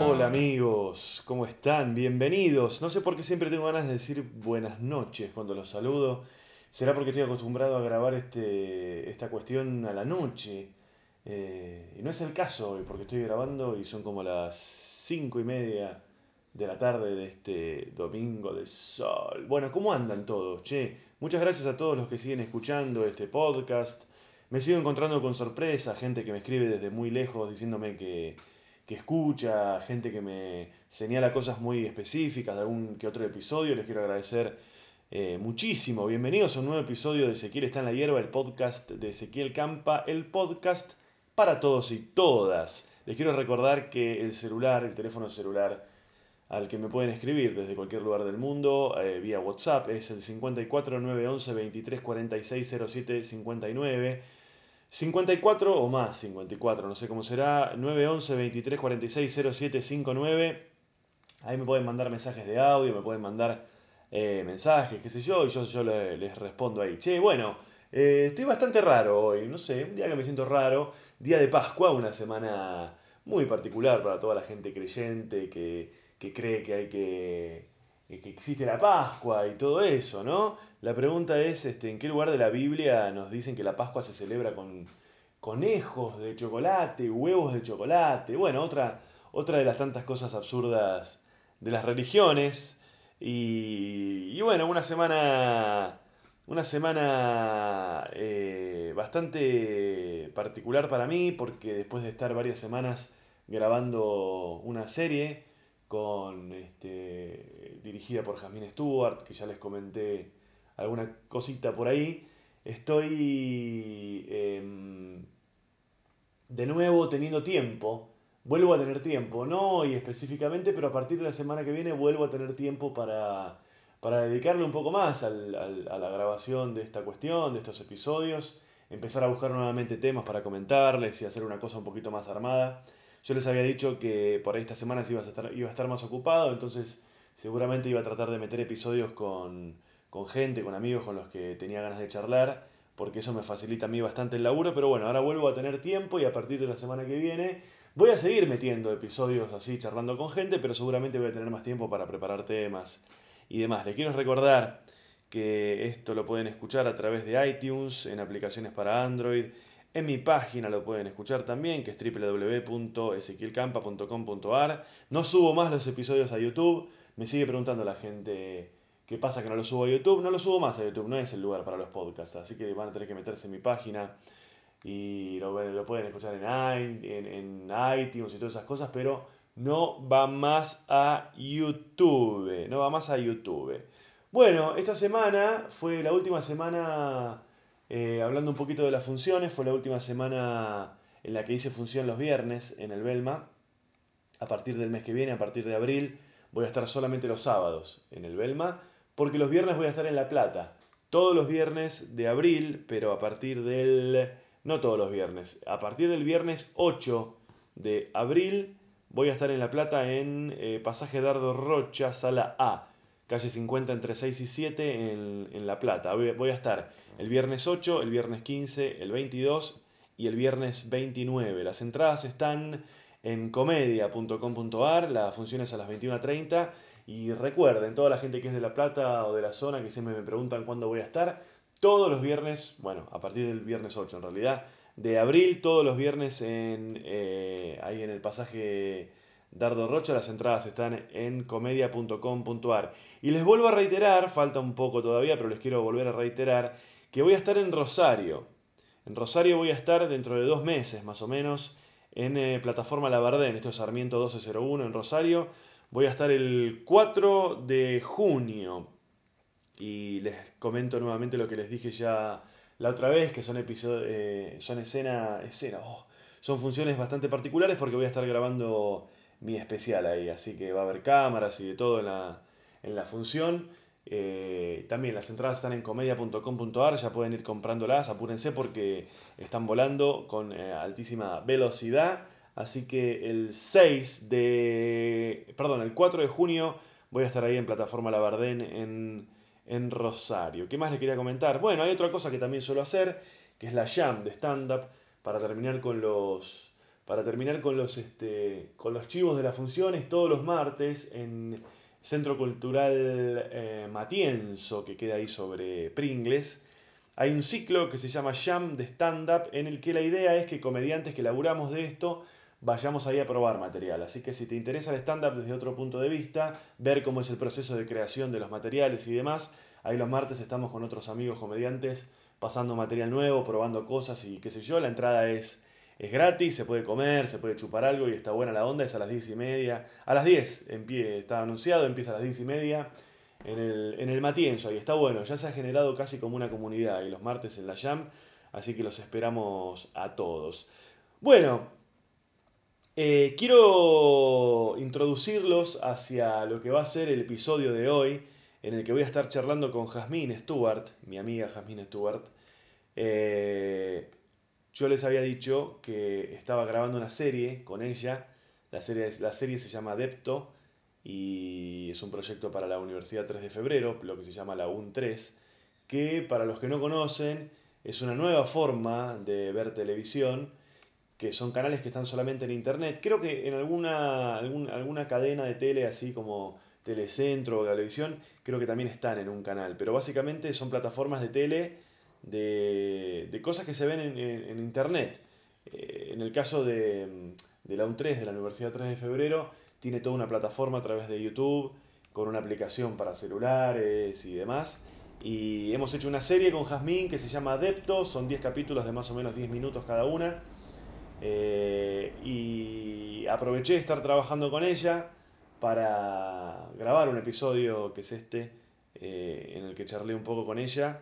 Hola amigos, ¿cómo están? Bienvenidos. No sé por qué siempre tengo ganas de decir buenas noches cuando los saludo. Será porque estoy acostumbrado a grabar este, esta cuestión a la noche. Eh, y no es el caso hoy, porque estoy grabando y son como las cinco y media de la tarde de este domingo de sol. Bueno, ¿cómo andan todos? Che, muchas gracias a todos los que siguen escuchando este podcast. Me sigo encontrando con sorpresa, gente que me escribe desde muy lejos diciéndome que, que escucha, gente que me señala cosas muy específicas de algún que otro episodio. Les quiero agradecer eh, muchísimo. Bienvenidos a un nuevo episodio de Ezequiel está en la hierba, el podcast de Ezequiel Campa, el podcast para todos y todas. Les quiero recordar que el celular, el teléfono celular al que me pueden escribir desde cualquier lugar del mundo eh, vía WhatsApp es el 54 911 23 46 07 59. 54 o más, 54, no sé cómo será, 911 23 46 07 59. Ahí me pueden mandar mensajes de audio, me pueden mandar eh, mensajes, qué sé yo, y yo, yo le- les respondo ahí. Che, bueno, eh, estoy bastante raro hoy, no sé, un día que me siento raro, día de Pascua, una semana muy particular para toda la gente creyente que, que cree que hay que, que existe la Pascua y todo eso, ¿no? La pregunta es, este, ¿en qué lugar de la Biblia nos dicen que la Pascua se celebra con conejos de chocolate, huevos de chocolate? Bueno, otra, otra de las tantas cosas absurdas de las religiones. Y, y bueno, una semana, una semana eh, bastante particular para mí, porque después de estar varias semanas grabando una serie con este, dirigida por Jasmine Stewart, que ya les comenté alguna cosita por ahí, estoy em, de nuevo teniendo tiempo, vuelvo a tener tiempo, no hoy específicamente, pero a partir de la semana que viene vuelvo a tener tiempo para, para dedicarle un poco más al- al- a la grabación de esta cuestión, de estos episodios, empezar a buscar nuevamente temas para comentarles y hacer una cosa un poquito más armada. Yo les había dicho que por ahí estas semanas iba a estar, iba a estar más ocupado, entonces seguramente iba a tratar de meter episodios con, con gente, con amigos con los que tenía ganas de charlar, porque eso me facilita a mí bastante el laburo, pero bueno, ahora vuelvo a tener tiempo y a partir de la semana que viene voy a seguir metiendo episodios así, charlando con gente, pero seguramente voy a tener más tiempo para preparar temas y demás. Les quiero recordar que esto lo pueden escuchar a través de iTunes, en aplicaciones para Android, en mi página lo pueden escuchar también, que es www.ezequielcampa.com.ar. No subo más los episodios a YouTube, me sigue preguntando la gente qué pasa que no lo subo a YouTube. No lo subo más a YouTube, no es el lugar para los podcasts, así que van a tener que meterse en mi página y lo, pueden escuchar en, en, en iTunes y todas esas cosas, pero no va más a YouTube, no va más a YouTube. Bueno, esta semana fue la última semana, eh, hablando un poquito de las funciones, fue la última semana en la que hice función los viernes en el Belma. A partir del mes que viene, a partir de abril, voy a estar solamente los sábados en el Belma, porque los viernes voy a estar en La Plata. Todos los viernes de abril, pero a partir del... No todos los viernes, a partir del viernes 8 de abril voy a estar en La Plata en eh, Pasaje Dardo Rocha, sala A, calle 50 entre 6 y 7 en, en La Plata. Voy, a estar el viernes 8, el viernes 15, el 22 y el viernes 29. Las entradas están en comedia.com.ar, la función es a las 21.30 y recuerden, toda la gente que es de La Plata o de la zona que siempre me preguntan cuándo voy a estar, todos los viernes, bueno, a partir del viernes 8 en realidad, de abril, todos los viernes en, eh, ahí en el pasaje Dardo Rocha, las entradas están en comedia.com.ar. Y les vuelvo a reiterar, falta un poco todavía, pero les quiero volver a reiterar, que voy a estar en Rosario. En Rosario voy a estar dentro de dos meses más o menos en eh, plataforma Labardén, esto es Sarmiento 1201 en Rosario. Voy a estar el 4 de junio y les comento nuevamente lo que les dije ya la otra vez, que son episodios, eh, son escena, escena, oh, son funciones bastante particulares porque voy a estar grabando mi especial ahí, así que va a haber cámaras y de todo en la, en la función. Eh, también las entradas están en comedia.com.ar, ya pueden ir comprándolas, apúrense porque están volando con eh, altísima velocidad. Así que el 6 de. Perdón, el 4 de junio voy a estar ahí en plataforma Labardén en, en Rosario. ¿Qué más les quería comentar? Bueno, hay otra cosa que también suelo hacer, que es la Jam de stand-up, para terminar con los. Para terminar con los, este, con los chivos de las funciones todos los martes en Centro Cultural eh, Matienzo, que queda ahí sobre Pringles. Hay un ciclo que se llama Jam de stand-up, en el que la idea es que comediantes que laburamos de esto vayamos ahí a probar material. Así que si te interesa el stand-up desde otro punto de vista, ver cómo es el proceso de creación de los materiales y demás, ahí los martes estamos con otros amigos comediantes pasando material nuevo, probando cosas y qué sé yo. La entrada es, es gratis, se puede comer, se puede chupar algo y está buena la onda. Es a las 10 y media. A las 10 en pie, está anunciado, empieza a las 10 y media en el, en el Matienzo. Ahí está bueno, ya se ha generado casi como una comunidad y los martes en la Jam. Así que los esperamos a todos. Bueno, eh, quiero introducirlos hacia lo que va a ser el episodio de hoy en el que voy a estar charlando con Jasmine Stewart, mi amiga Jasmine Stewart. Eh, yo les había dicho que estaba grabando una serie con ella. La serie, la serie se llama Adepto y es un proyecto para la Universidad 3 de Febrero, lo que se llama la UN 3, que para los que no conocen es una nueva forma de ver televisión, que son canales que están solamente en internet. Creo que en alguna, alguna cadena de tele así como Telecentro o televisión creo que también están en un canal, pero básicamente son plataformas de tele de, cosas que se ven en, internet. Eh, en el caso de, de la UN3, de la Universidad 3 de Febrero, tiene toda una plataforma a través de YouTube, con una aplicación para celulares y demás. Y hemos hecho una serie con Jazmín que se llama Adepto, son 10 capítulos de más o menos 10 minutos cada una. Eh, y aproveché de estar trabajando con ella para grabar un episodio que es este, eh, en el que charlé un poco con ella.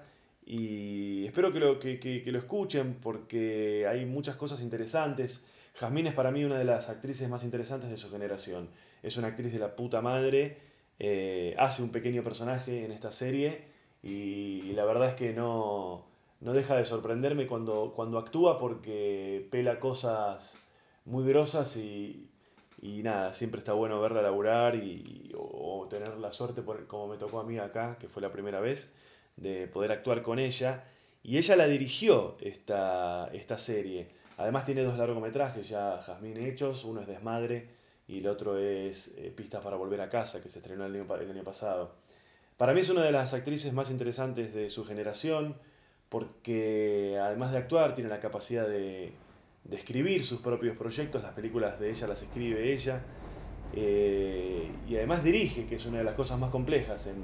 Y espero que lo, que, lo escuchen porque hay muchas cosas interesantes. Jazmín es para mí una de las actrices más interesantes de su generación. Es una actriz de la puta madre. Eh, hace un pequeño personaje en esta serie y, la verdad es que no, no deja de sorprenderme cuando, cuando actúa porque pela cosas muy grosas y, y nada, siempre está bueno verla laburar y, o, tener la suerte, como me tocó a mí acá, que fue la primera vez, de poder actuar con ella. Y ella la dirigió esta, esta serie. Además tiene dos largometrajes ya, Jazmín Hechos, uno es Desmadre y el otro es eh, Pistas para Volver a Casa, que se estrenó el año, el año pasado. Para mí es una de las actrices más interesantes de su generación, porque además de actuar tiene la capacidad de, de escribir sus propios proyectos, las películas de ella las escribe ella, eh, y además dirige, que es una de las cosas más complejas en,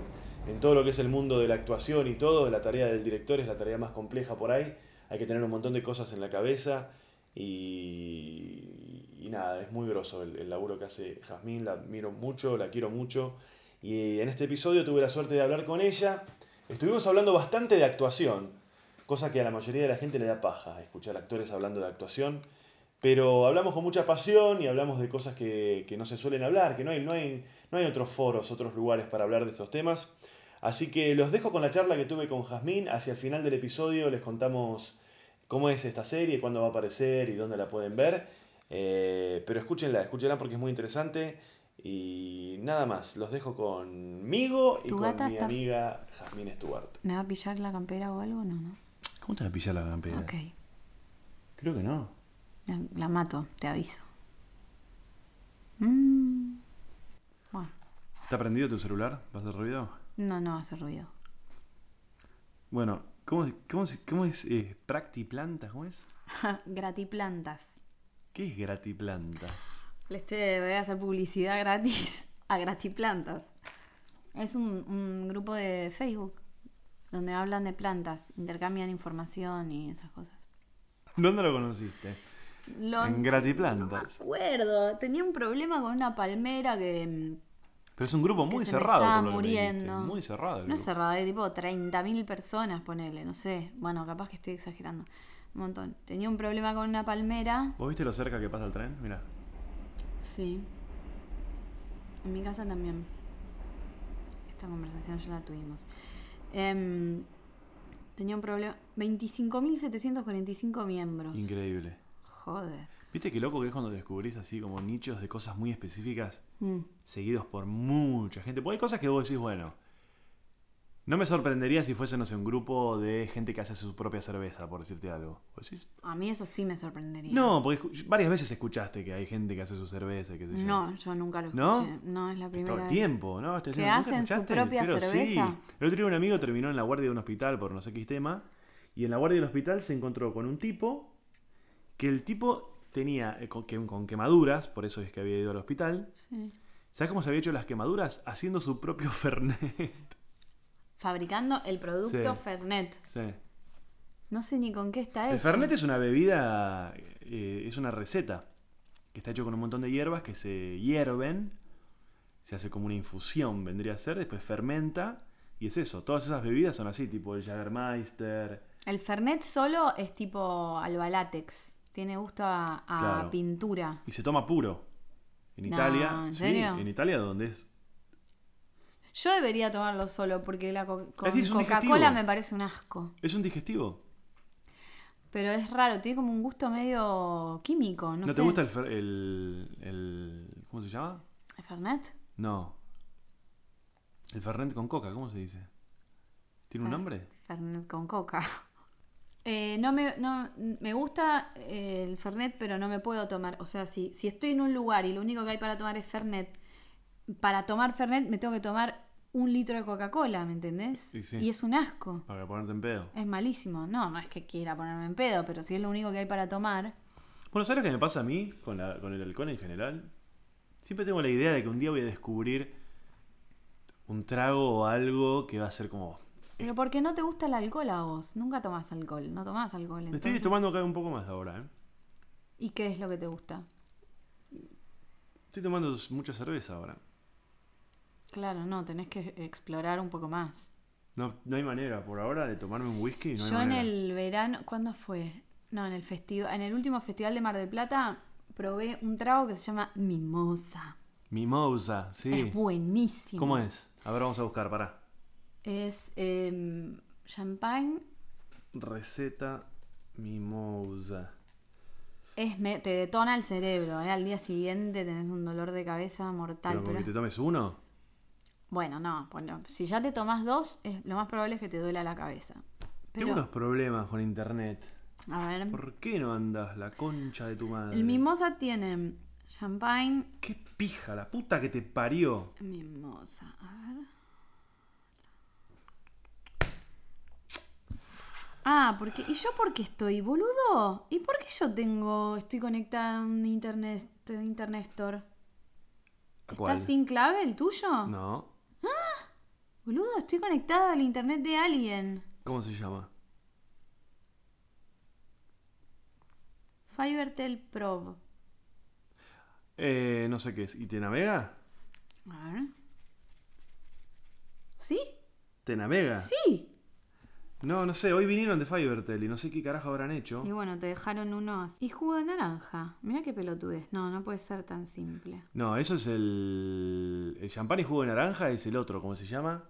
todo lo que es el mundo de la actuación y todo, la tarea del director es la tarea más compleja por ahí, hay que tener un montón de cosas en la cabeza y, nada, es muy groso el, laburo que hace Jazmín, la admiro mucho, la quiero mucho, y en este episodio tuve la suerte de hablar con ella, estuvimos hablando bastante de actuación, cosa que a la mayoría de la gente le da paja, escuchar actores hablando de actuación. Pero hablamos con mucha pasión y hablamos de cosas que, no se suelen hablar, que no hay, no, hay, no hay otros foros, otros lugares para hablar de estos temas. Así que los dejo con la charla que tuve con Jazmín. Hacia el final del episodio les contamos cómo es esta serie, cuándo va a aparecer y dónde la pueden ver. Eh, pero escúchenla, escúchenla porque es muy interesante. Y nada más, los dejo conmigo y con mi amiga Jazmín Stewart. ¿Me va a pillar la campera o algo? No, no. ¿Cómo te va a pillar la campera? Ok. Creo que no. La, mato, te aviso. Mm. Bueno. ¿Está prendido tu celular? ¿Va a hacer ruido? No, no hacer ruido. Bueno, ¿cómo, cómo, cómo es eh, Practiplantas? ¿Cómo es? gratiplantas. ¿Qué es Gratiplantas? Les voy a hacer publicidad gratis a Gratiplantas. Es un, un grupo de Facebook donde hablan de plantas, intercambian información y esas cosas. ¿Dónde lo conociste? en Gratiplantas. No me acuerdo, tenía un problema con una palmera que... Mm, Pero es un grupo muy cerrado. estaba muriendo. muy cerrado. no es cerrado, hay tipo 30.000 personas, ponele, no sé. Bueno, capaz que estoy exagerando. Un montón. Tenía un problema con una palmera. ¿Vos viste lo cerca que pasa el tren? Mira. Sí. En mi casa también. Esta conversación ya la tuvimos. Em, tenía un problema. 25.745 miembros. Increíble. Joder. ¿Viste qué loco que es cuando descubrís así como nichos de cosas muy específicas mm. seguidos por mucha gente? Porque hay cosas que vos decís, bueno, No me sorprendería si fuese, no sé, un grupo de gente que hace su propia cerveza, por decirte algo. A mí eso sí me sorprendería. No, porque varias veces escuchaste que hay gente que hace su cerveza, qué sé yo. No, yo nunca lo ¿No? escuché. No, es la primera Todo el vez. tiempo, ¿no? Estoy ¿Que diciendo, ¿nunca hacen su propia Pero sí. cerveza? El otro día un amigo terminó en la guardia de un hospital por no sé qué tema. Y en la guardia del hospital se encontró con un tipo que el tipo tenía eh, con, que- con quemaduras, por eso es que había ido al hospital. Sí. ¿Sabes cómo se había hecho las quemaduras? Haciendo su propio Fernet. Fabricando el producto Sí. Fernet. sí. No sé ni con qué está hecho. El Fernet es una bebida, eh, es una receta que está hecho con un montón de hierbas que se hierven, se hace como una infusión, vendría a ser, después fermenta y es eso. Todas esas bebidas son así, tipo el Jagermeister. El Fernet solo es tipo albalátex. Tiene gusto a, a Claro. pintura. Y se toma puro. En Italia, ¿en sí, serio? en Italia donde es. Yo debería tomarlo solo porque la co- Coca-Cola me parece un asco. Es un digestivo. Pero es raro, tiene como un gusto medio químico. No, ¿No, sé. te gusta el, fer- el, el- ¿Cómo se llama? ¿El Fernet? No. El Fernet con coca, ¿cómo se dice? ¿Tiene un nombre? Fernet con coca. Eh, no me, no, me gusta eh, el Fernet, pero no me puedo tomar. O sea, si, si estoy en un lugar y lo único que hay para tomar es Fernet, para tomar Fernet me tengo que tomar un litro de Coca-Cola, ¿me entendés? Y sí. Y es un asco. Para ponerte en pedo. Es malísimo. No, no es que quiera ponerme en pedo, pero si es lo único que hay para tomar. Bueno, ¿sabes lo que me pasa a mí con, la- con el alcohol en general? Siempre tengo la idea de que un día voy a descubrir un trago o algo que va a ser como... Pero ¿por qué no te gusta el alcohol a vos? Nunca tomás alcohol, no tomás alcohol. Me estoy entonces- tomando cada un poco más ahora, ¿eh? ¿Y qué es lo que te gusta? Estoy tomando mucha cerveza ahora. Claro, no, tenés que explorar un poco más. No, no hay manera por ahora de tomarme un whisky. No hay Yo en el verano, ¿cuándo fue? No, en el festival, en el último festival de Mar del Plata probé un trago que se llama mimosa. Mimosa, sí. Es buenísimo. ¿Cómo es? A ver, vamos a buscar, pará. Es em, champagne, Receta mimosa. es me- te detona el cerebro, ¿eh? al día siguiente tenés un dolor de cabeza mortal. Pero pero- te tomes uno. Bueno, no, bueno, si ya te tomas dos, es, lo más probable es que te duela la cabeza. Pero, Tengo unos problemas con internet. a ver, ¿Por qué no andas la concha de tu madre? el mimosa tiene champagne, Qué pija, la puta que te parió. mimosa, a ver. Ah, porque ¿y yo por qué estoy, boludo? ¿Y por qué yo tengo estoy conectada a un internet internet store? ¿A ¿Está cuál? sin clave el tuyo? No. Boludo, estoy conectada al internet de alguien. ¿Cómo se llama? Fivertel Pro. Eh, no sé qué es. ¿Y te navega? A ver. ¿Sí? ¿Te navega? Sí. No, no sé. Hoy vinieron de Fivertel y no sé qué carajo habrán hecho. Y bueno, te dejaron unos. Y jugo de naranja. Mira qué pelotudez. No, no puede ser tan simple. No, eso es el. El champán y jugo de naranja es el otro, ¿cómo se llama?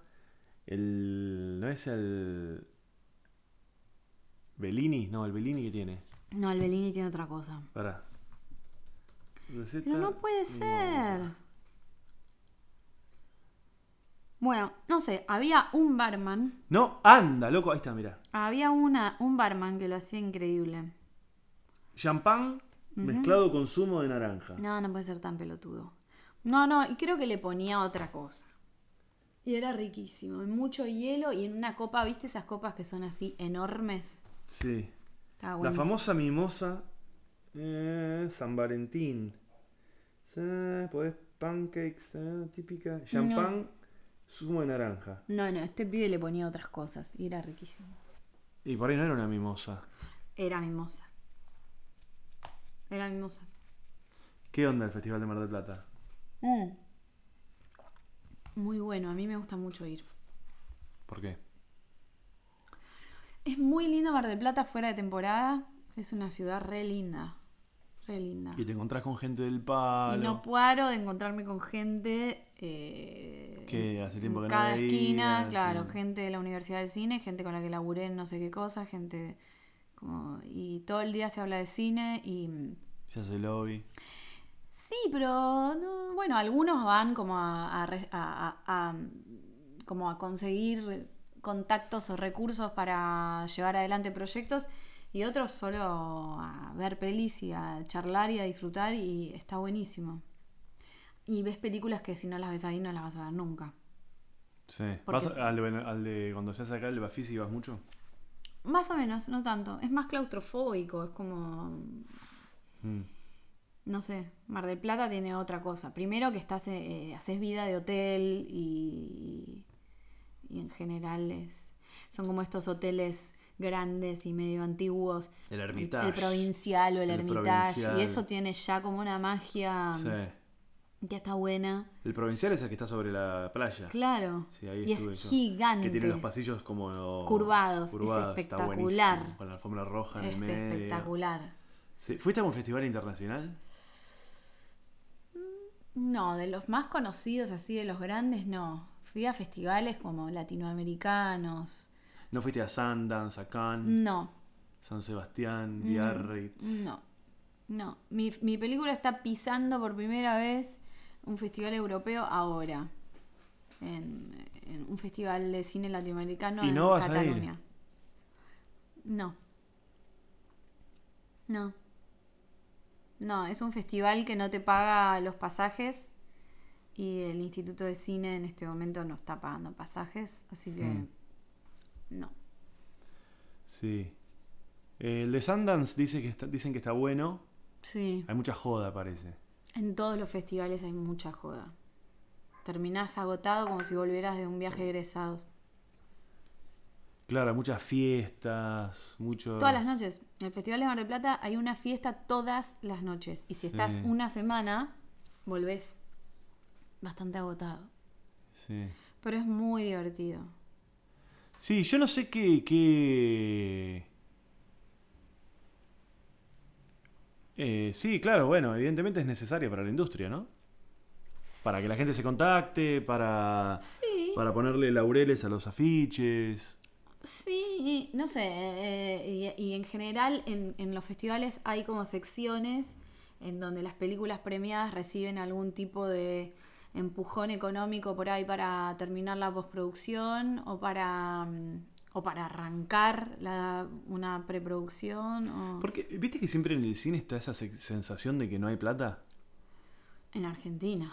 El. ¿No es el. Bellini? No, el Bellini que tiene. No, el Bellini tiene otra cosa. Pará. Receta Pero no puede ser. Bueno, no sé, había un barman. No, anda, loco. Ahí está, mira. Había una, un barman que lo hacía increíble. Champán mezclado con zumo de naranja. No, no puede ser tan pelotudo. No, no, y creo que le ponía otra cosa. Y era riquísimo. Mucho hielo y en una copa, ¿viste esas copas que son así enormes? Sí. La famosa mimosa eh, San Valentín. Sí, pues pancakes, eh, típica. Champán, zumo de naranja. No, no, este pibe le ponía otras cosas y era riquísimo. Y por ahí no era una mimosa. Era mimosa. Era mimosa. ¿Qué onda el Festival de Mar del Plata? Mm. Muy bueno, a mí me gusta mucho ir. ¿Por qué? Es muy lindo Mar del Plata fuera de temporada. Es una ciudad re linda. Re linda. Y te encontrás con gente del palo. Y no paro de encontrarme con gente. eh, Que hace tiempo que no cada esquina, claro. sí. Gente de la Universidad del Cine, gente con la que laburé en no sé qué cosa, gente. Como, y todo el día se habla de cine y. Se hace lobby. Sí, pero no, bueno, algunos van como a, a- como a conseguir contactos o recursos para llevar adelante proyectos y otros solo a ver pelis y a charlar y a disfrutar y está buenísimo. Y ves películas que si no las ves ahí no las vas a ver nunca. Sí. Porque ¿Vas es- al, de, al de cuando se hace acá el Bafisi vas mucho? Más o menos, no tanto. Es más claustrofóbico, es como Mm. no sé, Mar del Plata tiene otra cosa. Primero que estás, eh, haces vida de hotel y, y en general es, son como estos hoteles grandes y medio antiguos. El Hermitage. el provincial o el, El Hermitage. Provincial. Y eso tiene ya como una magia Sí. que está buena. El provincial es el que está sobre la playa. Claro. Sí, ahí y es yo. gigante. Que tiene los pasillos como Curvados, es curvados, está espectacular. Con la alfombra roja en Es el medio. espectacular. Sí. ¿Fuiste a un festival internacional? No, de los más conocidos, así de los grandes, no. Fui a festivales como latinoamericanos. ¿No fuiste a Sundance, a Cannes, No, San Sebastián, Mm, Biarritz? No, no. Mi, mi película está pisando por primera vez un festival europeo ahora. En, en un festival de cine latinoamericano ¿Y en no vas a ir? Cataluña. No. No. No, es un festival que no te paga los pasajes y el Instituto de Cine en este momento no está pagando pasajes, así que Mm. No. Sí. El de Sundance dice que está- dicen que está bueno. Sí. Hay mucha joda, parece. En todos los festivales hay mucha joda. Terminás agotado como si volvieras de un viaje de egresados. Claro, hay muchas fiestas, mucho... Todas las noches. En el Festival de Mar del Plata hay una fiesta todas las noches. Y si estás Sí. una semana, volvés bastante agotado. Sí. Pero es muy divertido. Sí, yo no sé qué... qué... Eh, sí, claro, bueno, evidentemente es necesario para la industria, ¿no? Para que la gente se contacte, para, Sí. para ponerle laureles a los afiches. Sí, no sé. eh, y, y en general en, en los festivales hay como secciones en donde las películas premiadas reciben algún tipo de empujón económico por ahí para terminar la postproducción o para, mm, o para arrancar la, una preproducción. O... Porque, ¿viste que siempre en el cine está esa se- sensación de que no hay plata? En Argentina.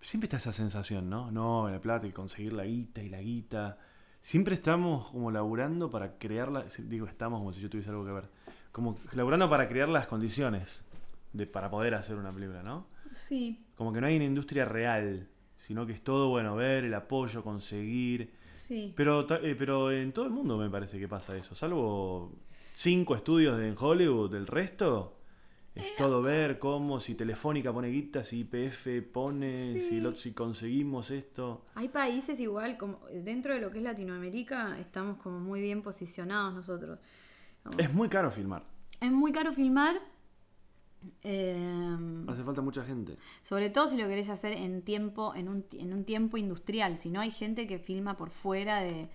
Siempre está esa sensación, ¿no? No, la plata y conseguir la guita y la guita. Siempre estamos como laburando para crear la... Digo, estamos como si yo tuviese algo que ver. Como laburando para crear las condiciones de, para poder hacer una película, ¿no? Sí, Como que no hay una industria real, sino que es todo, bueno, ver, el apoyo, conseguir. sí. Pero, eh, pero en todo el mundo me parece que pasa eso. Salvo cinco estudios en Hollywood, el resto es todo ver cómo, si Telefónica pone guita, si IPF pone, Sí. si, lo- si conseguimos esto. Hay países igual, como dentro de lo que es Latinoamérica, estamos como muy bien posicionados nosotros. Es muy caro filmar. Es muy caro filmar. Eh, Hace falta mucha gente. sobre todo si lo querés hacer en tiempo, en un, en un tiempo industrial. Si no hay gente que filma por fuera de,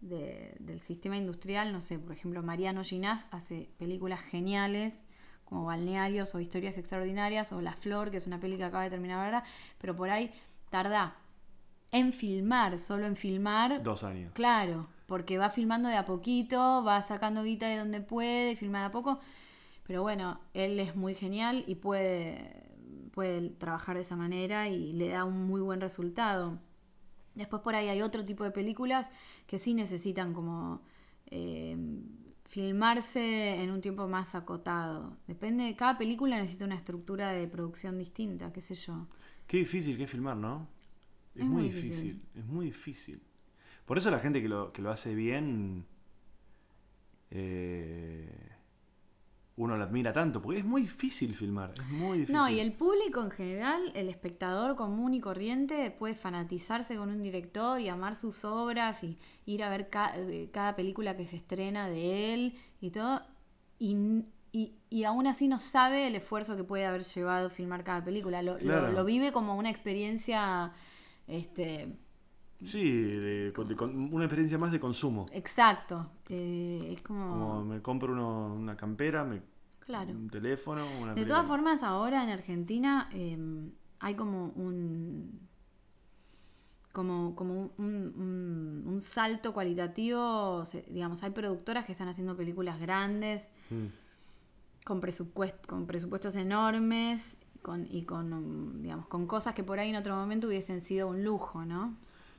de- del sistema industrial, no sé, por ejemplo, Mariano Ginás hace películas geniales como Balnearios o Historias Extraordinarias o La Flor, que es una peli que acaba de terminar ahora, pero por ahí tarda en filmar, solo en filmar Dos años. Claro, porque va filmando de a poquito, va sacando guita de donde puede, filma de a poco. Pero bueno, él es muy genial y puede, puede trabajar de esa manera y le da un muy buen resultado. Después por ahí hay otro tipo de películas que sí necesitan como eh, filmarse en un tiempo más acotado. Depende de cada película necesita una estructura de producción distinta, qué sé yo. Qué difícil que es filmar, ¿no? Es, Es muy difícil. Es muy difícil. Por eso la gente que lo, que lo hace bien, eh, uno lo admira tanto, porque es muy difícil filmar. Es muy difícil. No, y el público en general, el espectador común y corriente, puede fanatizarse con un director y amar sus obras y ir a ver ca- eh, cada película que se estrena de él y todo. Y, y, y aún así no sabe el esfuerzo que puede haber llevado filmar cada película. Lo, lo- lo vive como una experiencia este, Sí, de- de- con- una experiencia más de consumo. exacto. Eh, es como. Como me compro uno- una campera, me, Claro. un teléfono, una De todas formas, ahora en Argentina eh, hay como un como, como un, un- un salto cualitativo. digamos, hay productoras que están haciendo películas grandes, Mm. con, presupuest- con presupuestos enormes con, y con, digamos, con cosas que por ahí en otro momento hubiesen sido un lujo, ¿no?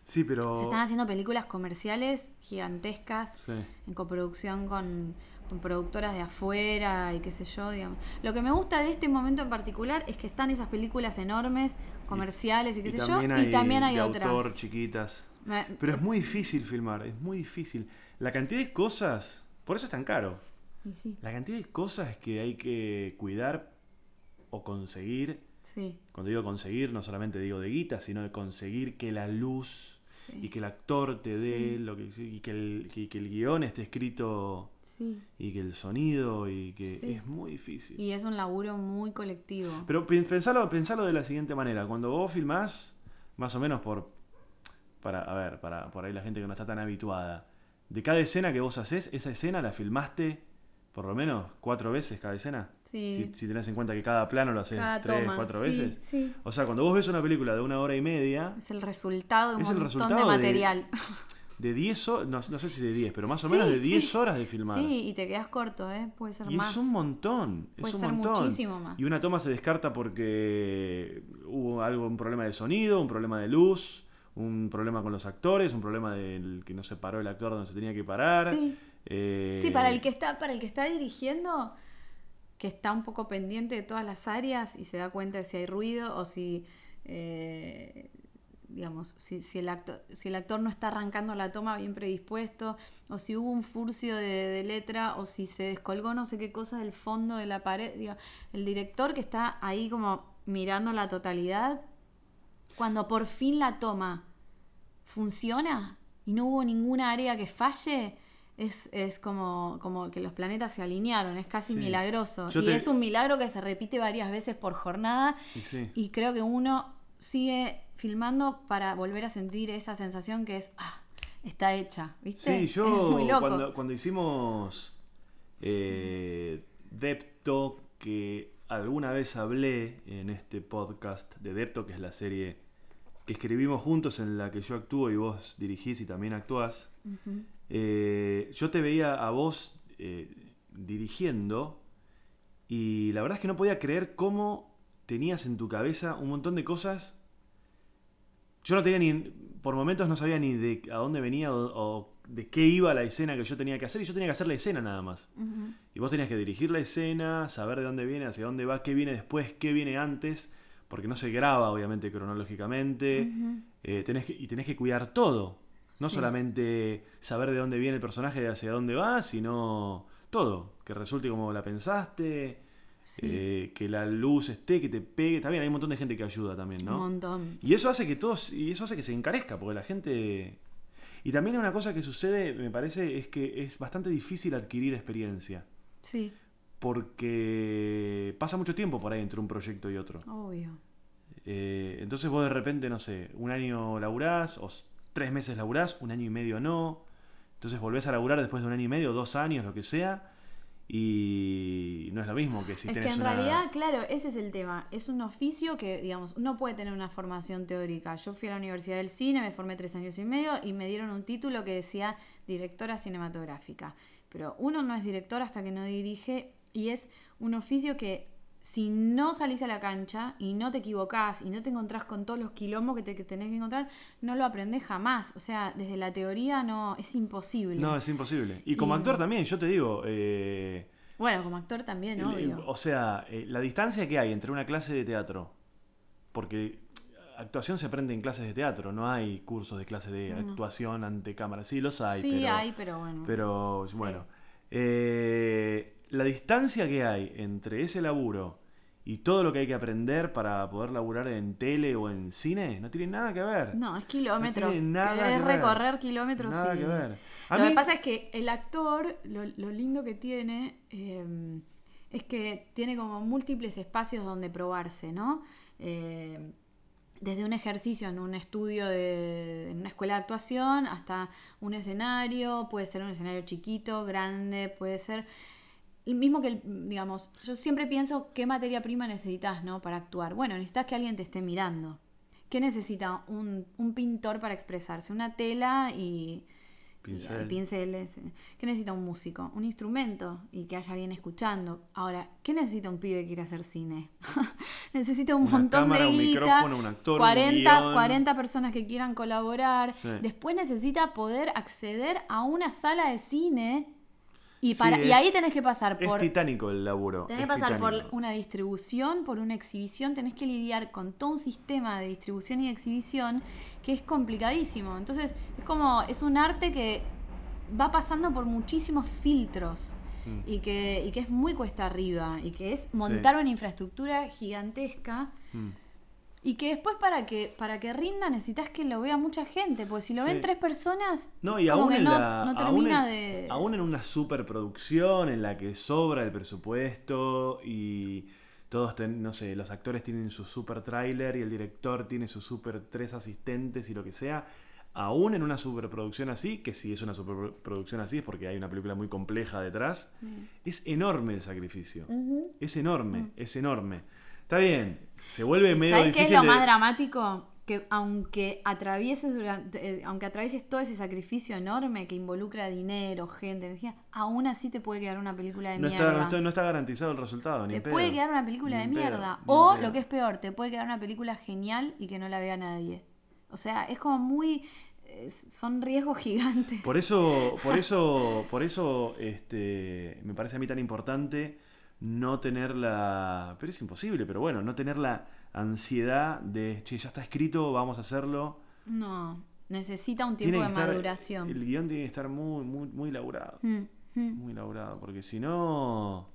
Sí, pero... Se están haciendo películas comerciales gigantescas Sí. en coproducción con, con productoras de afuera y qué sé yo, digamos. Lo que me gusta de este momento en particular es que están esas películas enormes, comerciales y, qué sé yo, y también hay de otras. autor, chiquitas. Me- Pero es muy difícil filmar, es muy difícil. La cantidad de cosas, por eso es tan caro. y sí, La cantidad de cosas que hay que cuidar o conseguir. sí, Cuando digo conseguir, no solamente digo de guita, sino de conseguir que la luz sí, y que el actor te dé Sí. lo que y que el, que, que el guion esté escrito sí. y que el sonido y que es muy difícil. Y es un laburo muy colectivo. Pero pen- pensalo, pensalo de la siguiente manera. Cuando vos filmás, más o menos por. Para, a ver, para por ahí la gente que no está tan habituada. De cada escena que vos haces, esa escena la filmaste por lo menos cuatro veces cada escena. Sí. Si, si tenés en cuenta que cada plano lo haces Cada tres, toma. cuatro sí, veces. Sí. O sea, cuando vos ves una película de una hora y media, Es el resultado de un Es el montón resultado de material. de 10 horas, no, no sé si de 10, pero más o menos de 10 sí. horas de filmar. Sí, y te quedas corto, ¿eh? Puede ser Y más. es un montón, es Puede un ser montón. muchísimo más. Y una toma se descarta porque hubo algo, un problema de sonido, un problema de luz, un problema con los actores, un problema del que no se paró el actor donde se tenía que parar. Sí. Eh, Sí, para el que está, para el que está dirigiendo, que está un poco pendiente de todas las áreas y se da cuenta de si hay ruido o si eh, digamos, si, si el actor, si el actor no está arrancando la toma bien predispuesto, o si hubo un furcio de, letra, o si se descolgó no sé qué cosa del fondo de la pared. el director que está ahí como mirando la totalidad, cuando por fin la toma funciona y no hubo ninguna área que falle, es, es como, como que los planetas se alinearon, es casi Sí. milagroso. Yo y te- es un milagro que se repite varias veces por jornada Y sí. y creo que uno sigue filmando para volver a sentir esa sensación que es, ah, está hecha, ¿viste? Sí, yo es muy loco. cuando, cuando hicimos eh, Depto, que alguna vez hablé en este podcast de Depto, que es la serie que escribimos juntos en la que yo actúo y vos dirigís y también actuás. Eh, yo te veía a vos eh, dirigiendo y la verdad es que no podía creer cómo tenías en tu cabeza un montón de cosas. Yo no tenía ni, por momentos no sabía ni de a dónde venía o, o de qué iba la escena que yo tenía que hacer y yo tenía que hacer la escena nada más. Y vos tenías que dirigir la escena, saber de dónde viene, hacia dónde va, qué viene después, qué viene antes, porque no se graba obviamente cronológicamente. Eh, tenés que, y tenés que cuidar todo. No Sí. solamente saber de dónde viene el personaje y hacia dónde va, sino todo. Que resulte como la pensaste, Sí, eh, que la luz esté, que te pegue. Bien, hay un montón de gente que ayuda también, un ¿no? montón. Y eso hace que todos, y eso hace que se encarezca, porque la gente. Y también una cosa que sucede, me parece, es que es bastante difícil adquirir experiencia. Sí, Porque pasa mucho tiempo por ahí entre un proyecto y otro. obvio. Eh, entonces vos de repente, no sé, un año laburás, o tres meses laburás, un año y medio no. Entonces volvés a laburar después de un año y medio, dos años, lo que sea. Y no es lo mismo que si es que tenés en una... realidad, claro, ese es el tema. Es un oficio que, digamos, uno puede tener una formación teórica. Yo fui a la Universidad del Cine, me formé tres años y medio y me dieron un título que decía directora cinematográfica. Pero uno no es director hasta que no dirige y es un oficio que si no salís a la cancha y no te equivocás y no te encontrás con todos los quilombos que, te, que tenés que encontrar, no lo aprendés jamás. O sea, desde la teoría no es imposible. No, es imposible. Y como Y- actor también, yo te digo, eh, Bueno, como actor también, el- obvio. o sea, eh, la distancia que hay entre una clase de teatro, porque actuación se aprende en clases de teatro, no hay cursos de clase de No. actuación ante cámara. Sí, los hay, sí, pero... hay, pero bueno. Pero bueno, eh, la distancia que hay entre ese laburo y todo lo que hay que aprender para poder laburar en tele o en cine no tiene nada que ver. No, es kilómetros. tiene nada que que es ver. recorrer kilómetros. Nada y- que ver. A Lo mí- que pasa es que el actor, lo, lo lindo que tiene, eh, es que tiene como múltiples espacios donde probarse, ¿no? Eh, desde un ejercicio en un estudio de en una escuela de actuación hasta un escenario, puede ser un escenario chiquito, grande, puede ser mismo que, digamos, yo siempre pienso qué materia prima necesitas, ¿no? Para actuar. Bueno, necesitas que alguien te esté mirando, ¿Qué necesita un, un pintor para expresarse? Una tela y, Pincel. y- pinceles. ¿Qué necesita un músico? Un instrumento y que haya alguien escuchando. Ahora, ¿qué necesita un pibe que quiere hacer cine? necesita un Una montón cámara, de un guita, micrófono, un actor, un 40, guion. 40 personas que quieran colaborar. Sí. Después necesita poder acceder a una sala de cine y, Sí, para, y es- ahí tenés que pasar Es por... titánico el laburo. Tenés es que pasar por una distribución, por una exhibición, tenés que lidiar con todo un sistema de distribución y exhibición que es complicadísimo. Entonces, es como, es un arte que va pasando por muchísimos filtros Mm. y, que, y que es muy cuesta arriba y que es montar una infraestructura gigantesca Mm. Y que después para que, para que rinda necesitas que lo vea mucha gente, porque si lo Sí. ven tres personas, No, y como aún que en, no, la, no aún en- de... aún en una superproducción en la que sobra el presupuesto y todos, ten- no sé, los actores tienen su super tráiler y el director tiene sus super tres asistentes y lo que sea. Aún en una superproducción así, que si es una superproducción así es porque hay una película muy compleja detrás, es enorme el sacrificio. Es enorme, es enorme. Está bien, se vuelve medio ¿Sabes qué es lo de- más dramático? Que aunque atravieses durante, eh, aunque atravieses todo ese sacrificio enorme que involucra dinero, gente, energía, aún así te puede quedar una película de no mierda. está, no, está, no está garantizado el resultado, ni te pedo. puede quedar una película Ni de pedo, mierda. o lo que es peor, te puede quedar una película genial y que no la vea nadie. O sea, es como muy. eh, son riesgos gigantes. Por eso, por eso, por eso, este, me parece a mí tan importante no tener la, pero es imposible, pero bueno, no tener la ansiedad de, che, ya está escrito, vamos a hacerlo. No, necesita un tiempo de estar- maduración. El guion tiene que estar muy, muy, muy laburado, Mm, mm. muy laburado, porque si no,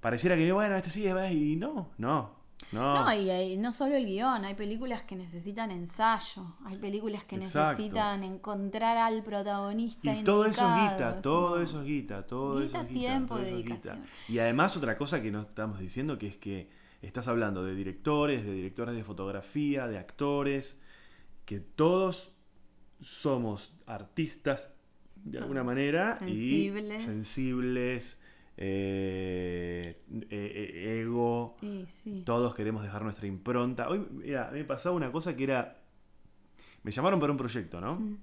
pareciera que, bueno, este sí, y no, no, no. No, y, hay- no solo el guion, hay películas que necesitan ensayo, hay películas que Exacto. necesitan encontrar al protagonista. Y todo eso es guita, todo eso es guita, todo Guita, eso es guita. tiempo, todo eso es dedicación. guita. Y además otra cosa que no estamos diciendo que es que estás hablando de directores, de directores de fotografía, de actores, que todos somos artistas de alguna manera Sensibles. y sensibles, eh, eh, eh, ego, Sí, sí. todos queremos dejar nuestra impronta. Hoy, mira, me pasaba una cosa que era. Me llamaron para un proyecto, ¿no? Mm.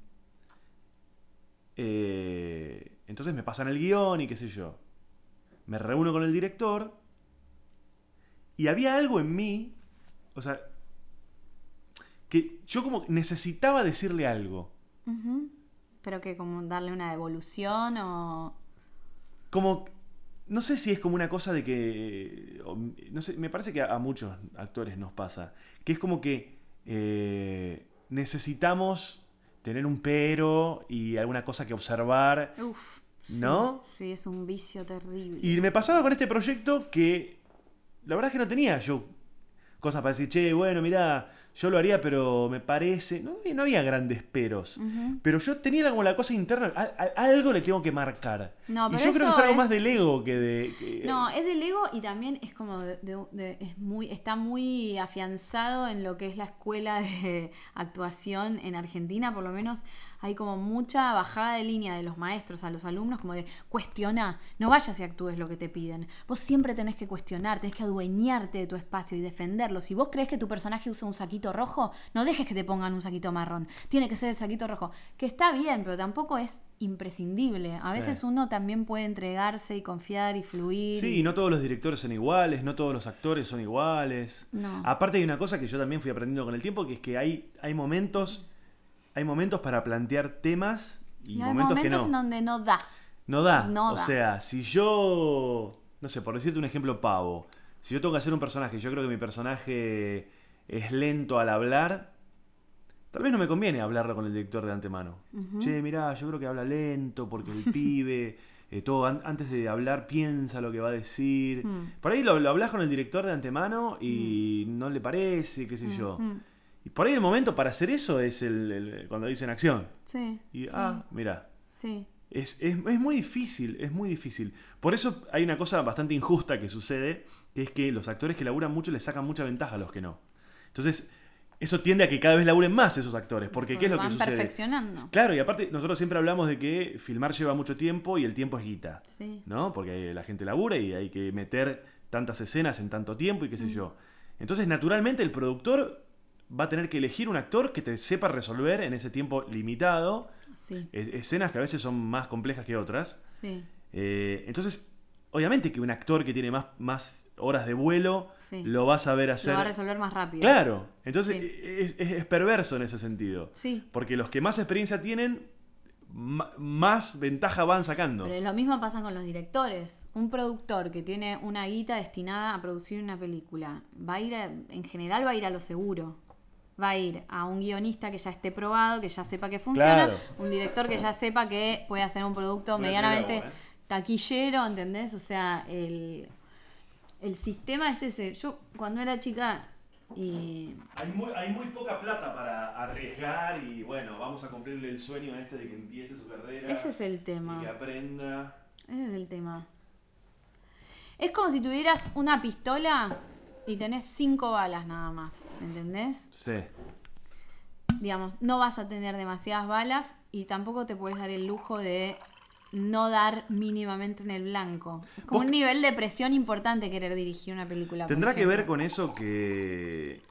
Eh, entonces me pasan el guion y qué sé yo. Me reúno con el director. Y había algo en mí. O sea. Que yo como necesitaba decirle algo. Pero que como darle una devolución o... Como. No sé si es como una cosa de que. No sé, me parece que a, a muchos actores nos pasa. Que es como que. eh, necesitamos tener un pero y alguna cosa que observar. Uf, sí, ¿No? Sí, es un vicio terrible. Y me pasaba con este proyecto que la verdad es que no tenía yo cosas para decir, che, bueno, mirá, yo lo haría, pero me parece. No, había- no había grandes peros. Pero yo tenía como la cosa interna, a- a- algo le tengo que marcar. No, y pero yo creo que es algo es- más del ego que de. que- No, es del ego y también es como de, de- de- es muy, está muy afianzado en lo que es la escuela de actuación en Argentina, por lo menos hay como mucha bajada de línea de los maestros a los alumnos, como de cuestiona, no vayas y actúes lo que te piden. Vos siempre tenés que cuestionar, tenés que adueñarte de tu espacio y defenderlo. Si vos crees que tu personaje usa un saquito rojo, no dejes que te pongan un saquito marrón. Tiene que ser el saquito rojo. Que está bien, pero tampoco es imprescindible. A Sí. veces uno también puede entregarse y confiar y fluir. Sí, y no todos los directores son iguales, no todos los actores son iguales. No. Aparte hay una cosa que yo también fui aprendiendo con el tiempo, que es que hay, hay momentos, hay momentos para plantear temas y, Y hay momentos, momentos que en no. donde no da. No da. No o da. sea, si yo, no sé, por decirte un ejemplo pavo, si yo tengo que hacer un personaje, yo creo que mi personaje es lento al hablar, tal vez no me conviene hablarlo con el director de antemano. Che, mirá, yo creo que habla lento porque el pibe, eh, todo an- antes de hablar piensa lo que va a decir. Mm. Por ahí lo, lo hablas con el director de antemano y no le parece, qué sé yo. Mm. Y por ahí el momento para hacer eso es el, el- cuando dicen acción. Sí. Y, sí, ah, mira. sí. Es, es- es muy difícil, es muy difícil. Por eso hay una cosa bastante injusta que sucede, que es que los actores que laburan mucho les sacan mucha ventaja a los que no. Entonces, eso tiende a que cada vez laburen más esos actores, porque ¿qué es lo que sucede? perfeccionando. Claro, y aparte nosotros siempre hablamos de que filmar lleva mucho tiempo y el tiempo es guita, Sí. ¿no? Porque la gente labura y hay que meter tantas escenas en tanto tiempo y qué sé yo. Entonces, naturalmente el productor va a tener que elegir un actor que te sepa resolver en ese tiempo limitado Sí, escenas que a veces son más complejas que otras. sí, Eh, entonces, obviamente que un actor que tiene más, más horas de vuelo Sí. lo va a saber lo hacer. va a resolver más rápido. Claro, entonces es, es- es perverso en ese sentido. Sí, Porque los que más experiencia tienen, más ventaja van sacando. pero lo mismo pasa con los directores. Un productor que tiene una guita destinada a producir una película, va a ir, a- en general va a ir a lo seguro. Va a ir a un guionista que ya esté probado, que ya sepa que funciona, Claro. un director que ya sepa que puede hacer un producto medianamente ¿eh? taquillero, ¿entendés? O sea, el, el sistema es ese. Yo cuando era chica y Hay muy, hay muy poca plata para arriesgar y bueno, vamos a cumplirle el sueño a este de que empiece su carrera. ese es el y tema. que aprenda. Ese es el tema. Es como si tuvieras una pistola y tenés cinco balas nada más, ¿entendés? Sí. Digamos, no vas a tener demasiadas balas y tampoco te puedes dar el lujo de no dar mínimamente en el blanco. Como un nivel de presión importante querer dirigir una película. Tendrá que ver con eso que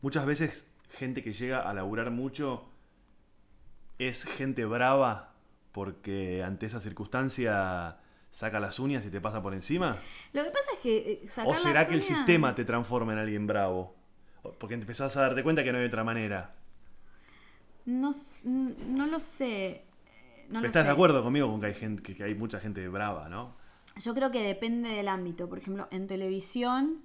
muchas veces gente que llega a laburar mucho es gente brava porque ante esa circunstancia saca las uñas y te pasa por encima. Lo que pasa es que... eh, ¿O será las que el sistema te transforma en alguien bravo? Porque empezás a darte cuenta que no hay otra manera. No, no lo sé. eh, No lo ¿Estás sé. de acuerdo conmigo con que hay, gente, que- que hay mucha gente brava, no? Yo creo que depende del ámbito. Por ejemplo, en televisión,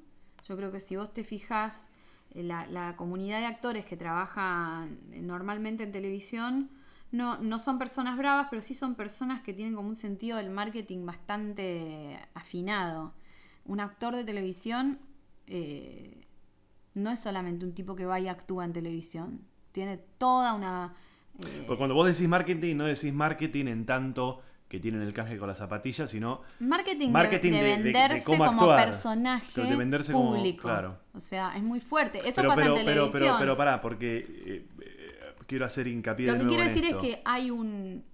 yo creo que si vos te fijas, eh, la, la comunidad de actores que trabajan normalmente en televisión no, no son personas bravas, pero sí son personas que tienen como un sentido del marketing bastante afinado. Un actor de televisión eh, no es solamente un tipo que va y actúa en televisión. Tiene toda una... eh, Porque cuando vos decís marketing, no decís marketing en tanto que tienen el canje con las zapatillas, sino Marketing, de- Marketing de, de- de- de venderse cómo como actuar. personaje Pero de venderse como- público. claro. O sea, es muy fuerte. Eso pero, pasa pero, en pero, televisión. pero, pero pará, porque eh, quiero hacer hincapié Lo de que nuevo quiero en decir esto. es que hay un...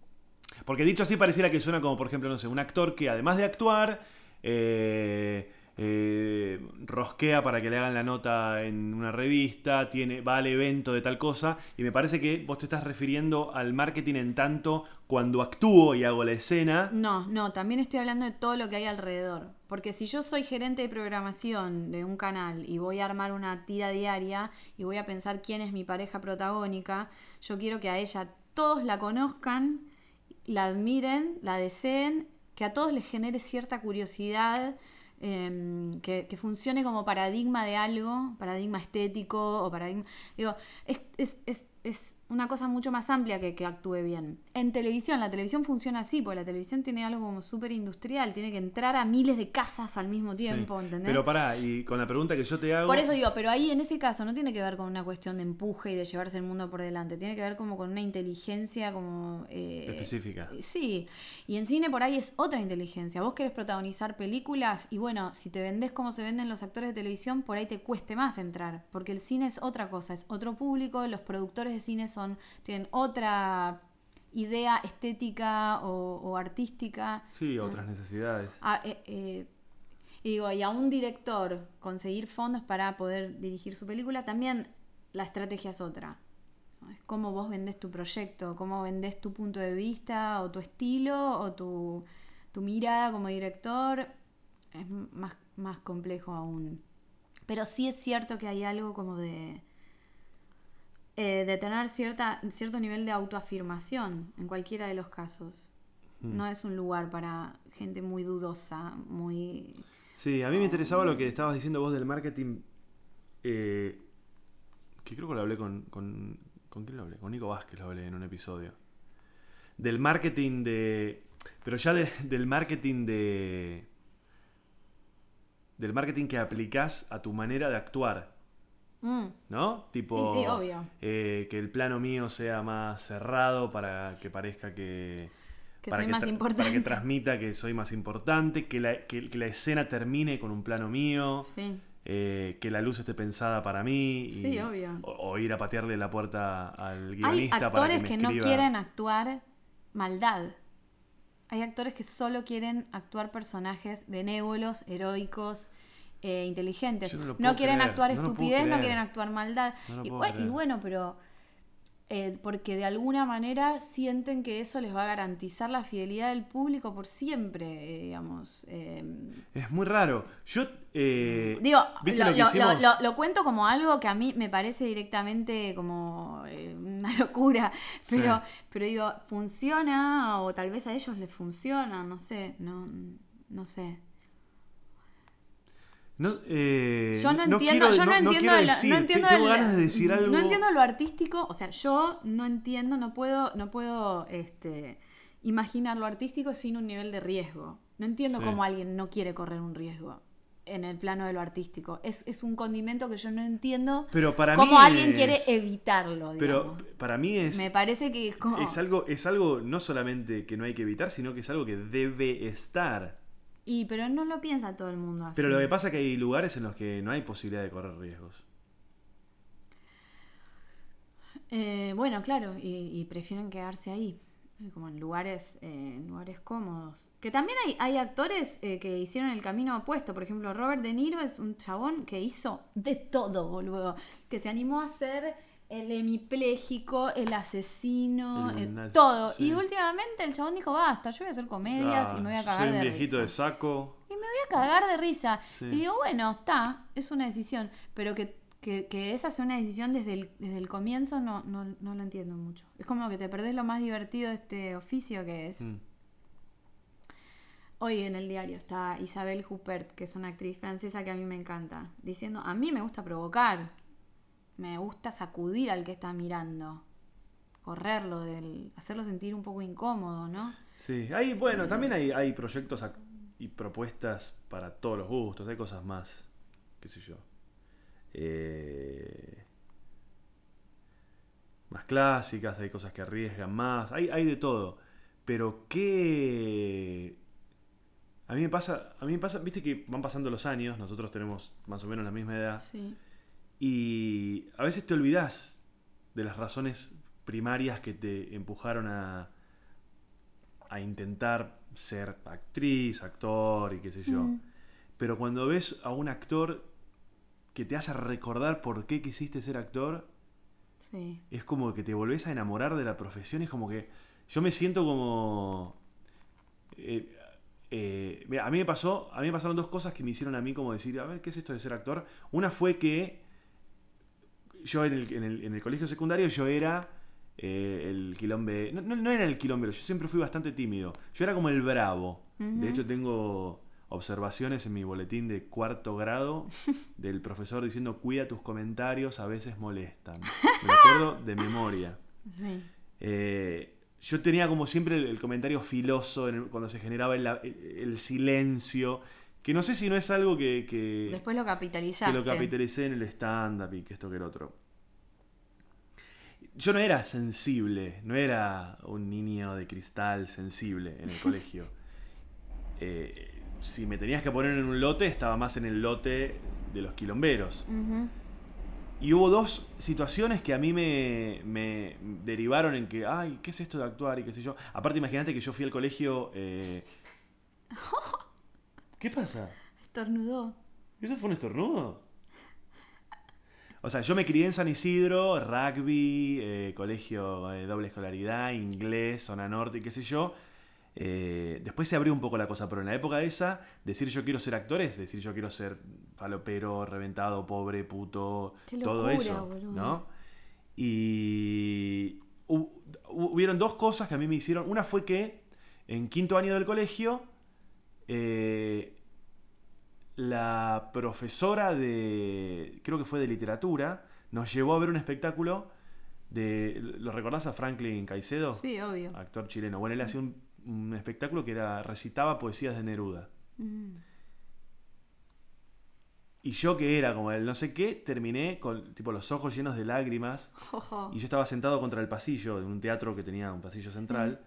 Porque dicho así pareciera que suena como, por ejemplo, no sé, un actor que además de actuar, eh, eh, rosquea para que le hagan la nota en una revista, tiene, va al evento de tal cosa, y me parece que vos te estás refiriendo al marketing en tanto cuando actúo y hago la escena. No, no, también estoy hablando de todo lo que hay alrededor. Porque si yo soy gerente de programación de un canal y voy a armar una tira diaria y voy a pensar quién es mi pareja protagónica, yo quiero que a ella todos la conozcan, la admiren, la deseen, que a todos les genere cierta curiosidad, em, que, que funcione como paradigma de algo, paradigma estético o paradigma... Digo, es, es, es, es una cosa mucho más amplia que que actúe bien. En televisión, la televisión funciona así, porque la televisión tiene algo como súper industrial, tiene que entrar a miles de casas al mismo tiempo, Sí. ¿entendés? Pero pará, y con la pregunta que yo te hago... Por eso digo, pero ahí en ese caso no tiene que ver con una cuestión de empuje y de llevarse el mundo por delante, tiene que ver como con una inteligencia como... eh, Específica. Sí, y en cine por ahí es otra inteligencia. Vos querés protagonizar películas y bueno, si te vendés como se venden los actores de televisión, por ahí te cueste más entrar, porque el cine es otra cosa, es otro público, los productores de cine son tienen otra idea estética o, o artística. Sí, otras necesidades. Ah, eh, eh, y digo, y a un director conseguir fondos para poder dirigir su película, también la estrategia es otra. Es cómo vos vendés tu proyecto, cómo vendés tu punto de vista, o tu estilo, o tu, tu mirada como director. Es más, más complejo aún. Pero sí es cierto que hay algo como de. Eh, de tener cierta, cierto nivel de autoafirmación en cualquiera de los casos. Hmm. No es un lugar para gente muy dudosa, muy... Sí, a mí me interesaba lo que estabas diciendo vos del marketing. eh, que creo que lo hablé con, con. ¿Con quién lo hablé? Con Nico Vázquez lo hablé en un episodio. Del marketing de. Pero ya de- del marketing de. Del marketing que aplicás a tu manera de actuar. Mm, ¿No? Tipo. Sí, sí, obvio. eh, que el plano mío sea más cerrado para que parezca que. Que para soy más tra- importante. Para que transmita que soy más importante, que la, que- que la escena termine con un plano mío, sí. eh, que la luz esté pensada para mí. y- Sí, obvio. O, o ir a patearle la puerta al Hay guionista para que actores me que, no quieren actuar maldad. Hay actores que solo quieren actuar personajes benévolos, heroicos, eh, inteligentes. No quieren creer, actuar no estupidez, no quieren actuar maldad. Y, bueno, pero eh, porque de alguna manera sienten que eso les va a garantizar la fidelidad del público por siempre, eh, digamos. eh, Es muy raro. Yo. eh, Digo, ¿viste lo, cuento como algo que a mí me parece directamente como una locura, pero, Sí. pero digo, funciona o tal vez a ellos les funciona, no sé, no, no sé. No, eh, Yo no no entiendo, quiero- yo no, entiendo, decir, no entiendo tengo el- ganas de decir algo. no entiendo lo artístico, o sea, yo no entiendo, no puedo, no puedo este, imaginar lo artístico sin un nivel de riesgo. No entiendo Sí. cómo alguien no quiere correr un riesgo en el plano de lo artístico. Es, es un condimento que yo no entiendo Pero para cómo mí alguien es- quiere evitarlo. Pero para mí es. Me parece que es como... Es algo, es algo no solamente que no hay que evitar, sino que es algo que debe estar. Y pero no lo piensa todo el mundo así. Pero lo que pasa es que hay lugares en los que no hay posibilidad de correr riesgos. Eh, bueno, claro, y, y prefieren quedarse ahí, como en lugares, eh, lugares cómodos. Que también hay, hay actores eh, que hicieron el camino opuesto. Por ejemplo, Robert De Niro es un chabón que hizo de todo, boludo. Que se animó a ser el hemipléjico, el asesino, El el- nazi, todo. sí. Y últimamente el chabón dijo, basta, yo voy a hacer comedias Ah, y me voy a soy cagar un de viejito risa. de saco. Y me voy a cagar de risa. Sí. Y digo, bueno, está, es una decisión. Pero que, que, que esa sea una decisión desde el, desde el comienzo no, no, no lo entiendo mucho. Es como que te perdés lo más divertido de este oficio que es. Mm. Hoy en el diario está Isabel Huppert, que es una actriz francesa que a mí me encanta, diciendo, a mí me gusta provocar, me gusta sacudir al que está mirando, correrlo, del, hacerlo sentir un poco incómodo, ¿no? Sí, hay, bueno, también hay, hay proyectos y propuestas para todos los gustos, hay cosas más, qué sé yo, eh, más clásicas, hay cosas que arriesgan más, hay, hay de todo, pero qué... A mí me pasa, a mí me pasa, viste que van pasando los años, nosotros tenemos más o menos la misma edad, Sí. Y a veces te olvidas de las razones primarias que te empujaron a, a intentar ser actriz, actor y qué sé yo. Mm. Pero cuando ves a un actor que te hace recordar por qué quisiste ser actor, Sí. es como que te volvés a enamorar de la profesión. Es como que yo me siento como... eh, eh, a mí me pasó, a mí me pasaron dos cosas que me hicieron a mí como decir, a ver, ¿qué es esto de ser actor? Una fue que yo en el, en el- en el colegio secundario yo era eh, el quilombe, no, no, no era el quilombero, yo siempre fui bastante tímido. Yo era como el bravo. De hecho tengo observaciones en mi boletín de cuarto grado del profesor diciendo cuida tus comentarios, a veces molestan. Me acuerdo de memoria. Sí. Eh, yo tenía como siempre el, el comentario filoso el- cuando se generaba el silencio, que no sé si no es algo que, que, Después lo que capitalizaste. lo capitalicé en el stand-up y que esto que el otro. Yo no era sensible, no era un niño de cristal sensible en el colegio. Eh, si me tenías que poner en un lote, estaba más en el lote de los quilomberos. Y hubo dos situaciones que a mí me, me derivaron en que, ay, ¿qué es esto de actuar y qué sé yo? Aparte, imagínate que yo fui al colegio... eh, ¿Qué pasa? Estornudó. ¿Eso fue un estornudo? O sea, yo me crié en San Isidro, rugby, eh, colegio de doble escolaridad, inglés, zona norte y qué sé yo. Eh, después se abrió un poco la cosa, pero en la época esa, decir yo quiero ser actor es decir yo quiero ser falopero, reventado, pobre, puto, Qué todo locura, eso, boludo. ¿no? Y hu- hu- hubieron dos cosas que a mí me hicieron. Una fue que en quinto año del colegio, eh, la profesora de, creo que fue de literatura, nos llevó a ver un espectáculo de, ¿lo recordás a Franklin Caicedo? Sí, obvio. Actor chileno. Bueno, él hacía un, un espectáculo que era, recitaba poesías de Neruda. Mm. Y yo que era como el no sé qué, terminé con tipo los ojos llenos de lágrimas y yo estaba sentado contra el pasillo de un teatro que tenía un pasillo central.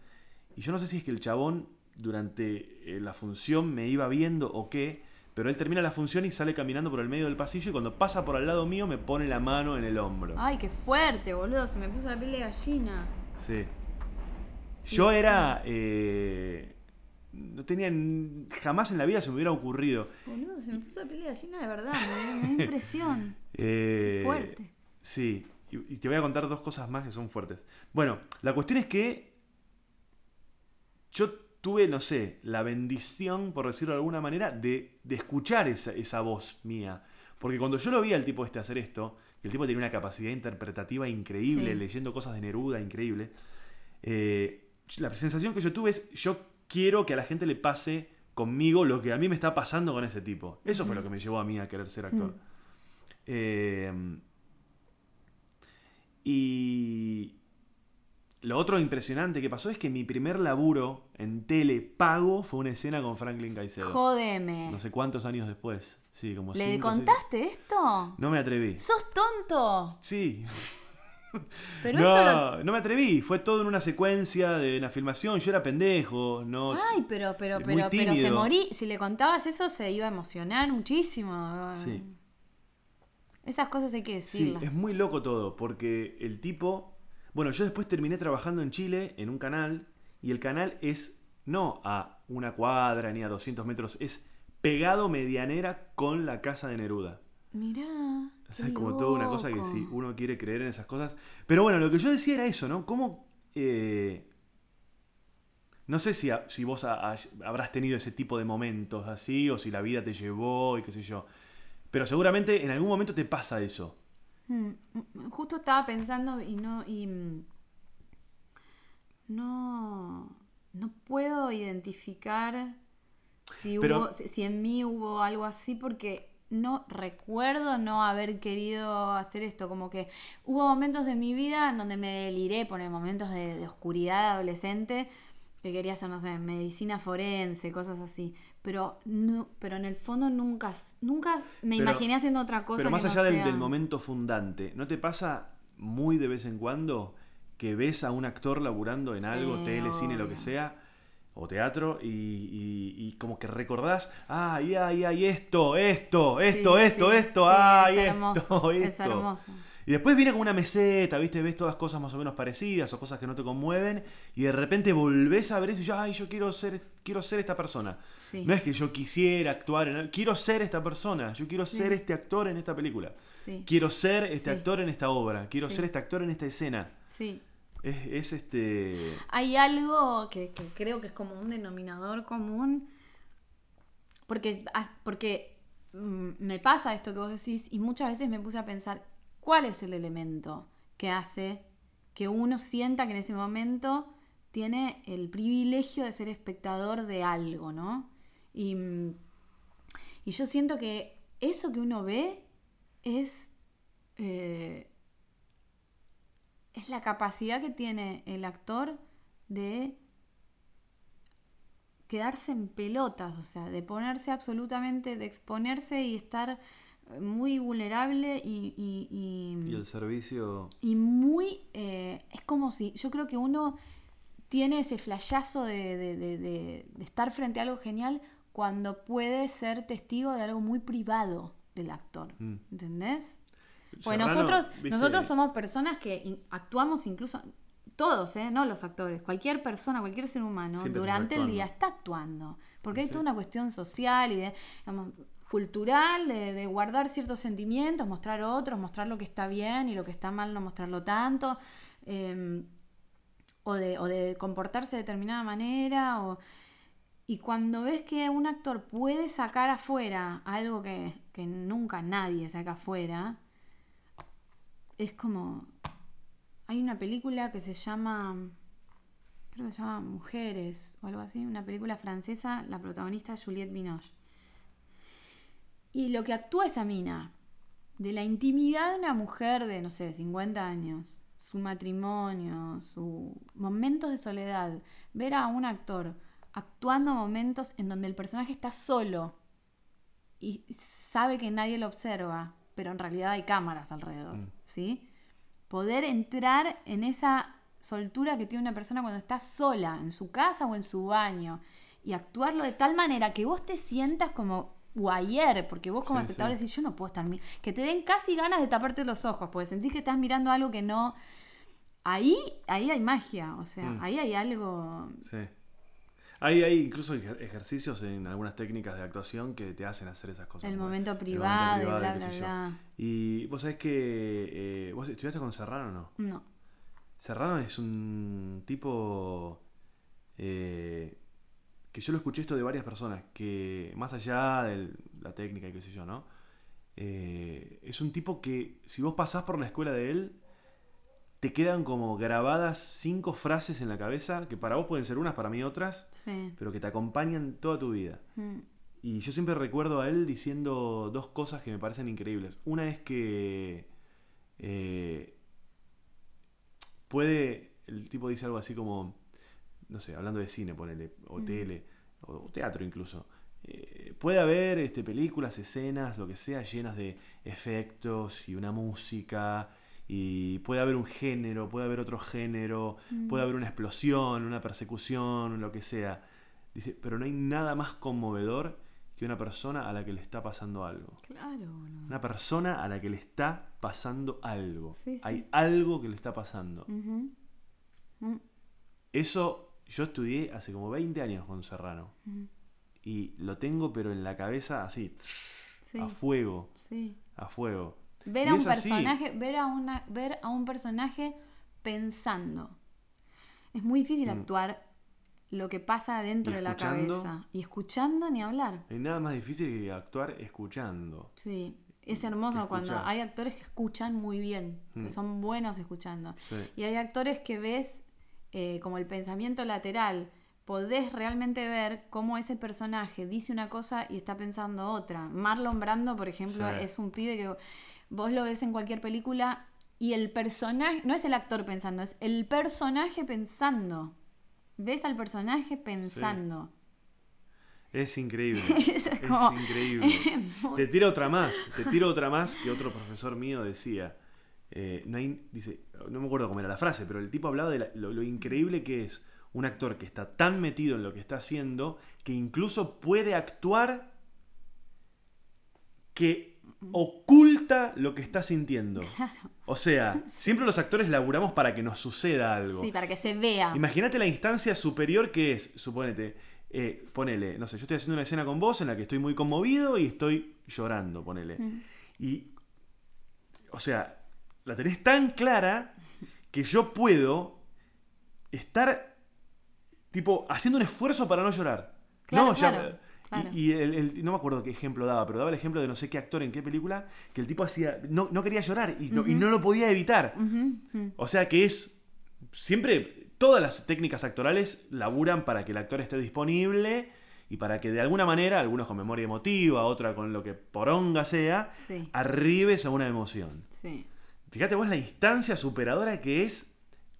Y yo no sé si es que el chabón durante eh, la función me iba viendo o qué, pero él termina la función y sale caminando por el medio del pasillo y cuando pasa por al lado mío me pone la mano en el hombro. Ay, qué fuerte, boludo. Se me puso la piel de gallina. Sí. Yo era. eh, no, tenía jamás en la vida se me hubiera ocurrido. Boludo, se me puso la piel de gallina de verdad, me, me da impresión. Eh, Fuerte. Sí, y, y te voy a contar dos cosas más que son fuertes. Bueno, la cuestión es que yo tuve, no sé, la bendición, por decirlo de alguna manera, de, de escuchar esa, esa voz mía. Porque cuando yo lo vi al tipo este hacer esto, que el tipo tenía una capacidad interpretativa increíble, Sí. leyendo cosas de Neruda, increíble, eh, la sensación que yo tuve es, yo quiero que a la gente le pase conmigo lo que a mí me está pasando con ese tipo. Eso fue lo que me llevó a mí a querer ser actor. Mm. Eh, y lo otro impresionante que pasó es que mi primer laburo en tele pago fue una escena con Franklin Caicedo. Jódeme. No sé cuántos años después. Sí, como ¿Le cinco, seis- contaste esto? No me atreví. ¡Sos tonto! Sí. Pero eso lo... no, no me atreví. Fue todo en una secuencia de una filmación. Yo era pendejo. No, Ay, pero, pero, pero, pero se morí. Si le contabas eso, se iba a emocionar muchísimo. Sí. Esas cosas hay que Sí, decirlas. es muy loco todo, porque el tipo... Bueno, yo después terminé trabajando en Chile en un canal, y el canal es no a una cuadra ni a 200 metros, es pegado medianera con la casa de Neruda. Mirá. O sea, es como toda una cosa que si uno quiere creer en esas cosas. Pero bueno, lo que yo decía era eso, ¿no? ¿Cómo... eh, no sé si, a- si vos ha- ha- habrás tenido ese tipo de momentos así, o si la vida te llevó y qué sé yo. Pero seguramente en algún momento te pasa eso. Mm, mm, Justo estaba pensando y no. Y, mm, no. No puedo identificar si, Pero- hubo, si, si en mí hubo algo así porque no recuerdo no haber querido hacer esto. Como que hubo momentos en mi vida en donde me deliré, por momentos de, de oscuridad adolescente, que quería hacer, no sé, medicina forense, cosas así. Pero no, pero en el fondo nunca, nunca me Pero- imaginé haciendo otra cosa. Pero más que no allá del, sea- del momento fundante, ¿no te pasa muy de vez en cuando que ves a un actor laburando en Sí, algo, tele, cine, lo que sea, o teatro, y, y- y como que recordás, ay, ay, ay, esto, esto, esto, Sí, esto, sí, esto, ay, es esto, hermoso, esto. Es hermoso. Y después viene como una meseta, ¿viste? Ves todas cosas más o menos parecidas o cosas que no te conmueven, y de repente volvés a ver eso y ya, ay, yo quiero ser, quiero ser esta persona. Sí. No es que yo quisiera actuar en quiero ser esta persona, yo quiero Sí. ser este actor en esta película. Sí, Quiero ser este actor en esta obra, quiero ser este actor en esta escena. sí. Es, es este. Hay algo que, que creo que es como un denominador común. Porque, porque mm, me pasa esto que vos decís y muchas veces me puse a pensar cuál es el elemento que hace que uno sienta que en ese momento tiene el privilegio de ser espectador de algo, ¿no? Y, mm, y yo siento que eso que uno ve es, eh, es la capacidad que tiene el actor de quedarse en pelotas, o sea, de ponerse absolutamente, de exponerse y estar muy vulnerable y, y- y- Y el servicio. y muy... eh, es como si, yo creo que uno tiene ese flashazo de, de- de- estar frente a algo genial cuando puede ser testigo de algo muy privado del actor. Mm. ¿Entendés? Pues nosotros, ¿viste? nosotros somos personas que in- actuamos incluso, todos, ¿eh? no los actores, cualquier persona, cualquier ser humano, Siempre durante el día está actuando. Porque hay toda una cuestión social y de, digamos, cultural, de, de guardar ciertos sentimientos, mostrar otros, mostrar lo que está bien y lo que está mal no mostrarlo tanto. eh, o, de, o de comportarse de determinada manera. O, y cuando ves que un actor puede sacar afuera algo que, que nunca nadie saca afuera, es como... Hay una película que se llama... Creo que se llama Mujeres o algo así, una película francesa, la protagonista es Juliette Binoche. Y lo que actúa esa mina, de la intimidad de una mujer de, no sé, 50 años, su matrimonio, sus momentos de soledad, ver a un actor actuando momentos en donde el personaje está solo y sabe que nadie lo observa, pero en realidad hay cámaras alrededor, Mm. ¿sí? Poder entrar en esa soltura que tiene una persona cuando está sola, en su casa o en su baño, y actuarlo de tal manera que vos te sientas como guayer, porque vos como Sí, espectador sí. decís, yo no puedo estar... mi-". Que te den casi ganas de taparte los ojos, porque sentís que estás mirando algo que no... Ahí, ahí hay magia, o sea, Mm. ahí hay algo... Sí. Hay, hay incluso ejer- ejercicios en algunas técnicas de actuación que te hacen hacer esas cosas. El momento el privado, y privado, bla, qué bla, sé yo. bla. Y vos sabés que. eh, ¿Vos estudiaste con Serrano o no? No. Serrano es un tipo. eh, que yo lo escuché esto de varias personas. Que más allá de la técnica y qué sé yo, ¿no? Eh, es un tipo que, si vos pasás por la escuela de él, te quedan como grabadas cinco frases en la cabeza. Que para vos pueden ser unas, para mí otras. Sí. Pero que te acompañan toda tu vida. Mm. Y yo siempre recuerdo a él diciendo dos cosas que me parecen increíbles. Una es que eh, puede, el tipo dice algo así como, no sé, hablando de cine, ponele, o tele, o, o teatro incluso. eh, puede haber este, películas, escenas, lo que sea, llenas de efectos y una música. Y puede haber un género, puede haber otro género, Mm. puede haber una explosión, una persecución, lo que sea. Dice, pero no hay nada más conmovedor que una persona a la que le está pasando algo. Claro, boludo. Una persona a la que le está pasando algo. Sí, sí. Hay algo que le está pasando. Mm, Eso yo estudié hace como 20 años con Serrano. Y lo tengo pero en la cabeza así, Sí. a fuego, Sí. a fuego. Ver a un así. personaje, ver a una, ver a un personaje pensando. Es muy difícil Mm. actuar lo que pasa dentro de la cabeza. Y escuchando ni hablar. No hay nada más difícil que actuar escuchando. Sí. Es hermoso cuando hay actores que escuchan muy bien, que Mm. son buenos escuchando. Sí. Y hay actores que ves eh, como el pensamiento lateral. Podés realmente ver cómo ese personaje dice una cosa y está pensando otra. Marlon Brando, por ejemplo, Sí. es un pibe que vos lo ves en cualquier película y el personaje, no es el actor pensando, es el personaje pensando. Ves al personaje pensando. Es increíble. Es es como- increíble. es Te tiro otra más. Te tiro otra más que otro profesor mío decía. Eh, no hay, dice, no me acuerdo cómo era la frase, pero el tipo hablaba de la- lo, lo increíble que es un actor que está tan metido en lo que está haciendo que incluso puede actuar que oculta lo que está sintiendo. O sea, siempre los actores laburamos para que nos suceda algo. Sí, para que se vea. Imagínate la instancia superior que es, suponete, eh, ponele, no sé, yo estoy haciendo una escena con vos en la que estoy muy conmovido y estoy llorando, ponele. Mm. Y, o sea, la tenés tan clara que yo puedo estar, tipo, haciendo un esfuerzo para no llorar. Claro, no, ya- claro, claro. Y, y el- el- no me acuerdo qué ejemplo daba, pero daba el ejemplo de no sé qué actor en qué película, que el tipo hacía, no, no quería llorar y no, y no lo podía evitar. O sea que es. Siempre. Todas las técnicas actorales laburan para que el actor esté disponible y para que de alguna manera, algunos con memoria emotiva, otra con lo que poronga sea, Sí, arribes a una emoción. sí. Fíjate vos la instancia superadora que es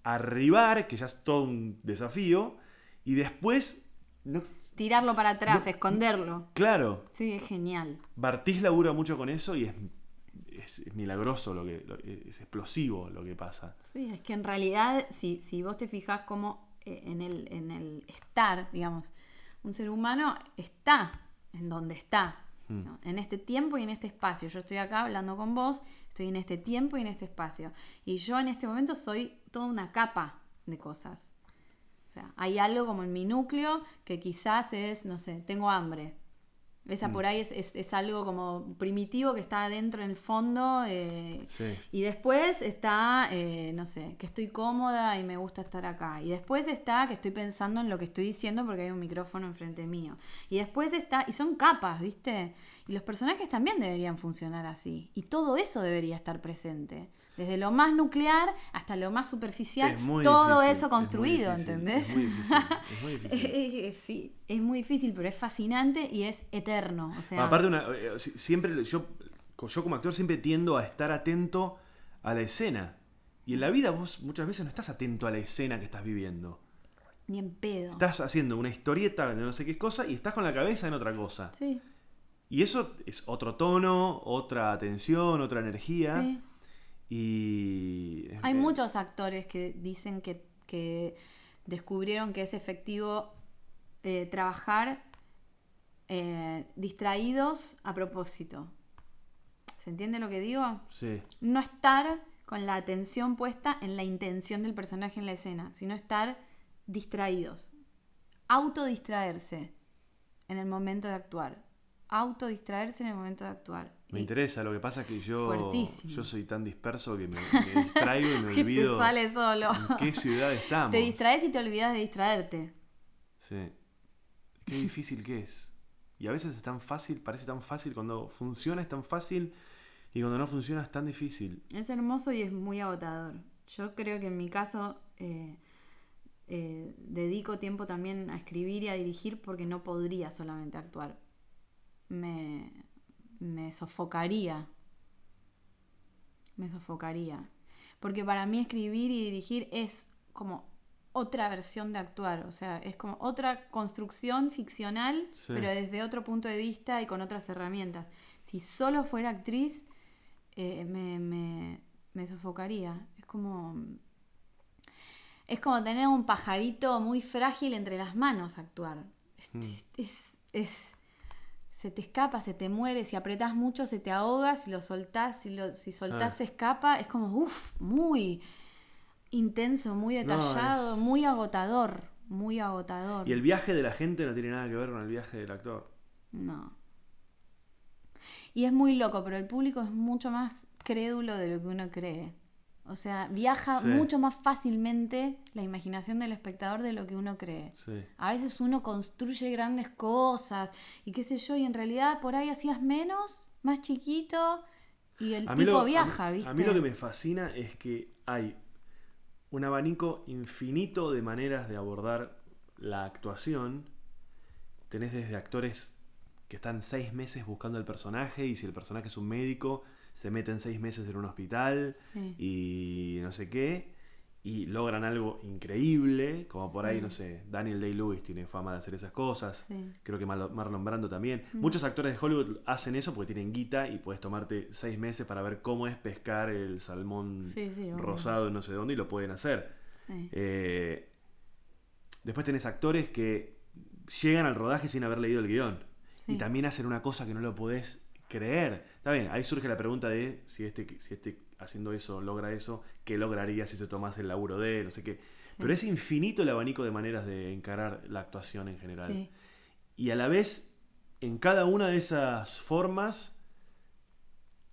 arribar, que ya es todo un desafío, y después. No, Tirarlo para atrás, No. esconderlo. claro, Sí, es genial. Bartiz labura mucho con eso y es, es, es milagroso lo que. lo- es explosivo lo que pasa. Sí, es que en realidad, si, si vos te fijas como eh, en el, en el estar, digamos, un ser humano está en donde está, Mm. ¿no? en este tiempo y en este espacio. Yo estoy acá hablando con vos, estoy en este tiempo y en este espacio. Y yo en este momento soy toda una capa de cosas. O sea, hay algo como en mi núcleo que quizás es, no sé, tengo hambre. Esa Mm. por ahí es, es- es algo como primitivo que está adentro en el fondo. eh, Sí. y después está, eh, no sé, que estoy cómoda y me gusta estar acá. Y después está que estoy pensando en lo que estoy diciendo porque hay un micrófono enfrente mío. Y después está, y son capas, ¿viste? Y los personajes también deberían funcionar así. Y todo eso debería estar presente. Desde lo más nuclear hasta lo más superficial, Es todo difícil, eso es muy construido, difícil, ¿entendés? Es muy difícil. Es muy difícil. Sí, es muy difícil, pero es fascinante y es eterno. O sea, Aparte, una, eh, si- siempre yo, yo como actor siempre tiendo a estar atento a la escena. Y en la vida vos muchas veces no estás atento a la escena que estás viviendo. ni en pedo. Estás haciendo una historieta de no sé qué cosa y estás con la cabeza en otra cosa. Sí, Y eso es otro tono, otra atención, otra energía. sí. Y. Hay muchos actores que dicen que, que descubrieron que es efectivo eh, trabajar eh, distraídos a propósito. ¿Se entiende lo que digo? Sí, No estar con la atención puesta en la intención del personaje en la escena, sino estar distraídos. autodistraerse en el momento de actuar. Autodistraerse en el momento de actuar. Me interesa, lo que pasa es que yo, Fuertísimo. yo soy tan disperso que me, me distraigo y me te olvido sale solo. en qué ciudad estamos. Te distraes y te olvidas de distraerte. Sí. Qué difícil que es. Y a veces es tan fácil, parece tan fácil, cuando funciona es tan fácil y cuando no funciona es tan difícil. Es hermoso y es muy agotador. Yo creo que en mi caso eh, eh, dedico tiempo también a escribir y a dirigir porque no podría solamente actuar. Me, me sofocaría. Me sofocaría. Porque para mí escribir y dirigir es como otra versión de actuar. O sea, es como otra construcción ficcional, Sí. pero desde otro punto de vista y con otras herramientas. Si solo fuera actriz, eh, me, me- me sofocaría. Es como. Es como tener un pajarito muy frágil entre las manos actuar. Es, Mm. es- es- se te escapa, se te muere. Si apretás mucho, se te ahoga. Si lo soltás, si, lo, si soltás, Ah. se escapa. Es como, uff, muy intenso, muy No, detallado, es- muy agotador. Muy agotador. Y el viaje de la gente no tiene nada que ver con el viaje del actor. No. Y es muy loco, pero el público es mucho más crédulo de lo que uno cree. O sea, viaja Sí. mucho más fácilmente la imaginación del espectador de lo que uno cree. Sí. A veces uno construye grandes cosas y qué sé yo, y en realidad por ahí hacías menos, más chiquito, y el A tipo lo- a viaja, mí- ¿viste? A mí lo que me fascina es que hay un abanico infinito de maneras de abordar la actuación. Tenés desde actores que están seis meses buscando el personaje y si el personaje es un médico, se meten seis meses en un hospital Sí. y no sé qué, y logran algo increíble, como por ahí, no sé, Daniel Day-Lewis tiene fama de hacer esas cosas. Sí. Creo que Marlon Brando también. Mm. Muchos actores de Hollywood hacen eso porque tienen guita y puedes tomarte seis meses para ver cómo es pescar el salmón rosado en no sé dónde y lo pueden hacer. Eh, después tenés actores que llegan al rodaje sin haber leído el guion y también hacen una cosa que no lo podés creer. Está bien, ahí surge la pregunta de si este, si este haciendo eso logra eso, ¿qué lograría si se tomase el laburo de, no sé qué. Pero es infinito el abanico de maneras de encarar la actuación en general. Sí. Y a la vez, en cada una de esas formas,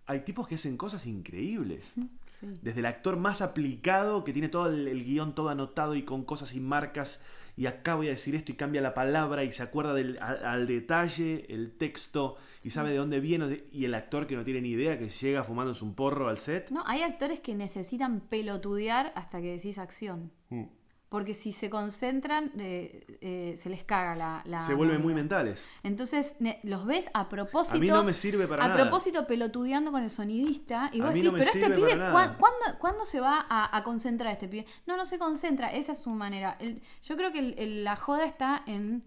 hay tipos que hacen cosas increíbles. Sí. Desde el actor más aplicado, que tiene todo el, el guion todo anotado y con cosas y marcas, y acá voy a decir esto y cambia la palabra y se acuerda del, al, al detalle el texto y sabe de dónde viene, y el actor que no tiene ni idea, que llega fumándose un porro al set. No, hay actores que necesitan pelotudear hasta que decís acción. Mm. Porque si se concentran, eh, eh, se les caga la. la Se vuelven muy mentales. Entonces ne- los ves a propósito. A mí no me sirve para a nada. propósito pelotudeando con el sonidista. Y A vos decís, no pero este pibe, para ¿cuán- nada". ¿cuándo, cuándo se va a, a concentrar este pibe? No, no se concentra. Esa es su manera. El- yo creo que el- el- la joda está en.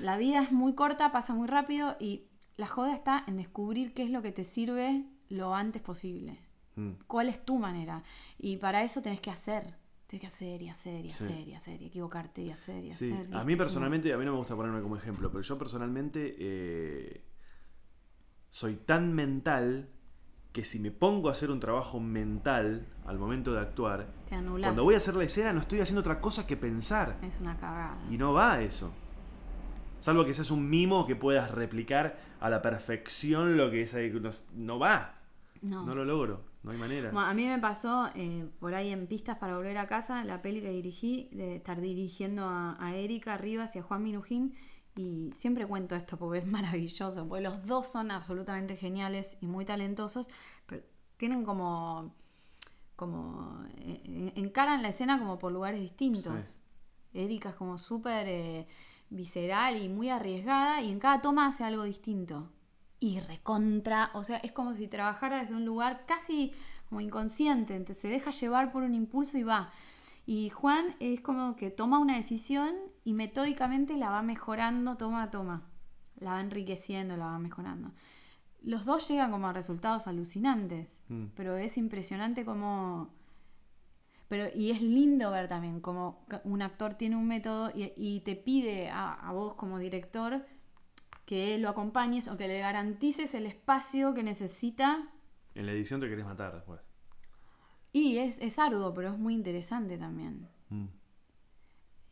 La vida es muy corta, pasa muy rápido. Y la joda está en descubrir qué es lo que te sirve lo antes posible. Mm. ¿Cuál es tu manera? Y para eso tenés que hacer. Tenés que hacer y hacer y Sí. hacer y hacer y equivocarte y hacer y Sí, hacer. a mí personalmente, a mí no me gusta ponerme como ejemplo, pero yo personalmente eh, soy tan mental que si me pongo a hacer un trabajo mental al momento de actuar, Te cuando voy a hacer la escena no estoy haciendo otra cosa que pensar. Es una cagada. Y no va eso. Salvo que seas un mimo que puedas replicar a la perfección lo que es ahí. No, no va. No. No lo logro. No hay manera. Bueno, a mí me pasó eh, por ahí en Pistas para Volver a Casa, la peli que dirigí, de estar dirigiendo a, a Erika Rivas y a Juan Minujín. Y siempre cuento esto porque es maravilloso, porque los dos son absolutamente geniales y muy talentosos, pero tienen como. como. eh, en- encaran la escena como por lugares distintos. Sí. Erika es como súper eh, visceral y muy arriesgada, y en cada toma hace algo distinto. Y recontra, o sea, es como si trabajara desde un lugar casi como inconsciente, entonces se deja llevar por un impulso y va. Y Juan es como que toma una decisión y metódicamente la va mejorando toma a toma. La va enriqueciendo, la va mejorando. Los dos llegan como a resultados alucinantes, Mm. pero es impresionante como... Pero, y es lindo ver también como un actor tiene un método y, y te pide a, a vos como director que lo acompañes o que le garantices el espacio que necesita. En la edición te querés matar después. Y es, es arduo, pero es muy interesante también. Mm.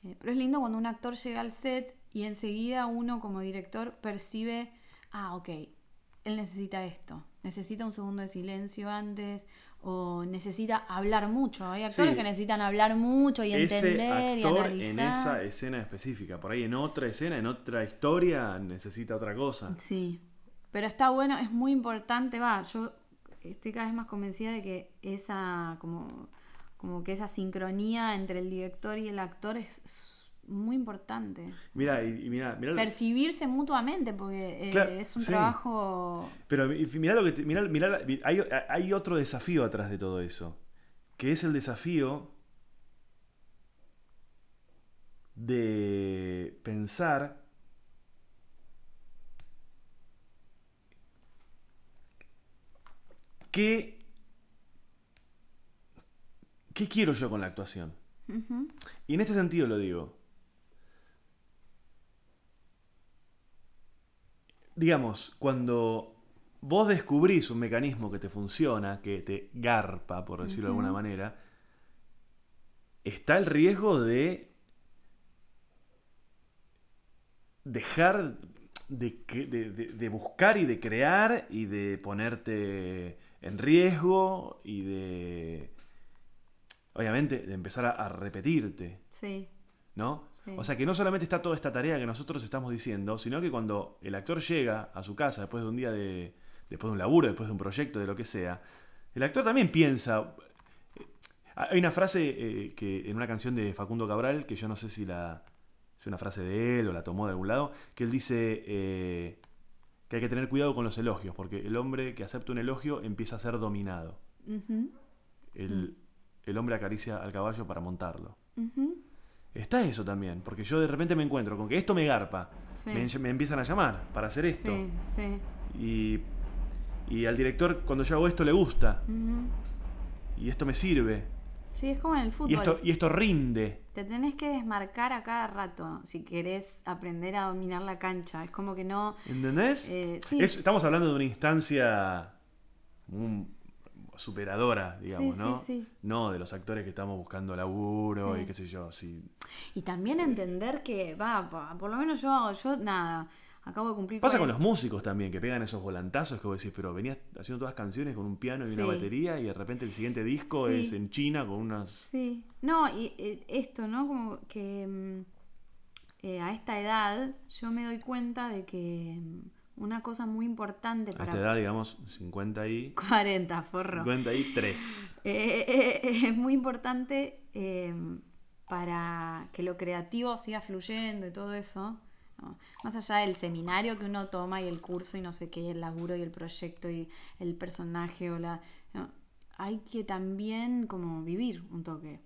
Eh, pero es lindo cuando un actor llega al set y enseguida uno como director percibe, ah, ok, él necesita esto, necesita un segundo de silencio antes o necesita hablar mucho. Hay actores Sí. que necesitan hablar mucho y entender y analizar. en esa escena específica. Por ahí en otra escena, en otra historia, necesita otra cosa. Sí, pero está bueno, es muy importante, va, yo estoy cada vez más convencida de que esa, como, como que esa sincronía entre el director y el actor es muy importante. Mira, y, y mira, Percibirse mutuamente, porque eh, Claro, es un sí. trabajo... Pero mira lo que te- mirá- mirá hay, hay otro desafío atrás de todo eso. Que es el desafío de pensar qué, qué quiero yo con la actuación. Y en este sentido lo digo. Digamos, cuando vos descubrís un mecanismo que te funciona, que te garpa, por decirlo de alguna manera, está el riesgo de dejar de, que- de- de- de buscar y de crear y de ponerte en riesgo y de, obviamente, de empezar a, a repetirte, Sí, ¿no? Sí. O sea que no solamente está toda esta tarea que nosotros estamos diciendo, sino que cuando el actor llega a su casa después de un día de, después de un laburo, después de un proyecto, de lo que sea, el actor también piensa, hay una frase eh, que en una canción de Facundo Cabral, que yo no sé si la es una frase de él o la tomó de algún lado, que él dice eh, que hay que tener cuidado con los elogios, porque el hombre que acepta un elogio empieza a ser dominado. El, el hombre acaricia al caballo para montarlo. Está eso también, porque yo de repente me encuentro con que esto me garpa, Sí. me, me empiezan a llamar para hacer esto. sí, sí. Y, y al director cuando yo hago esto le gusta, y esto me sirve, Sí, es como en el fútbol. y esto, y esto rinde. Te tenés que desmarcar a cada rato si querés aprender a dominar la cancha. Es como que no... ¿Entendés? Eh, estamos hablando de una instancia superadora, digamos, Sí, ¿no? sí, sí. No de los actores que estamos buscando laburo y qué sé yo. Sí. Y también entender que, va, por lo menos yo, yo nada, acabo de cumplir... Pasa con 40 los músicos también, que pegan esos volantazos que vos decís, pero venías haciendo todas canciones con un piano y una batería y de repente el siguiente disco es en China con unas... Sí, no, y eh, esto, ¿no? Como que mm, eh, a esta edad yo me doy cuenta de que mm, una cosa muy importante A para... esta edad, digamos, 50 y... 40, forro. 53. Eh, eh, eh, es muy importante eh, para que lo creativo siga fluyendo y todo eso. ¿no? Más allá del seminario que uno toma y el curso y no sé qué, y el laburo y el proyecto y el personaje o la... ¿no? Hay que también como vivir un toque.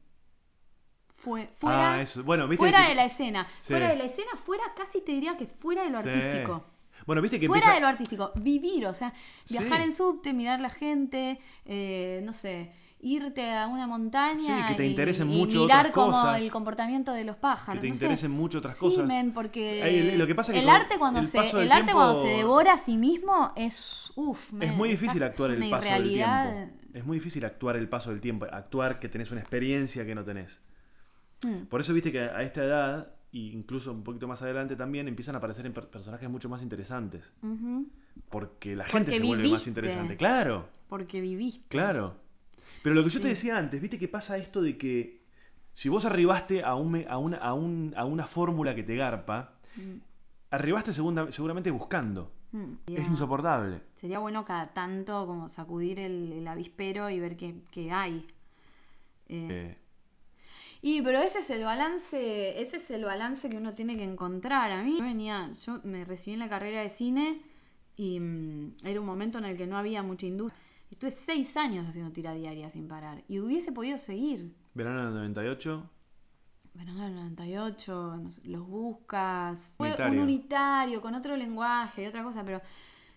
Fue- fuera Ah, eso. Bueno, viste fuera que- de la escena. Sí. Fuera de la escena, fuera casi te diría que fuera de lo Sí. artístico. Bueno, viste que Fuera empieza... de lo artístico, vivir, o sea, viajar Sí. en subte, mirar la gente, eh, no sé, irte a una montaña Sí, que te interesen y mucho mirar otras como cosas. el comportamiento de los pájaros. Que te no sé. interesen mucho otras Sí, cosas. men, porque lo que pasa es que el arte cuando el se el arte cuando se devora a sí mismo es uf, Es men, muy difícil actuar es el paso del tiempo. Es muy difícil actuar el paso del tiempo, actuar que tenés una experiencia que no tenés. Mm. Por eso viste que a esta edad, e incluso un poquito más adelante también, empiezan a aparecer en per- personajes mucho más interesantes. Porque la gente Porque se vuelve más interesante. Claro, Porque viviste. claro. Pero lo que yo te decía antes, viste que pasa esto de que si vos arribaste a, un, a una, a, un- a una fórmula que te garpa, arribaste segunda- seguramente buscando. Mm. Es insoportable. Sería bueno cada tanto como sacudir el, el avispero y ver qué, qué hay. Eh, Eh, Y pero ese es el balance, ese es el balance que uno tiene que encontrar. A mí yo venía, yo me recibí en la carrera de cine y mm, era un momento en el que no había mucha industria. Estuve seis años haciendo tira diaria sin parar y hubiese podido seguir. verano del 98. Verano del 98, no sé, los buscas. Fue Unitario. un unitario con otro lenguaje y otra cosa, pero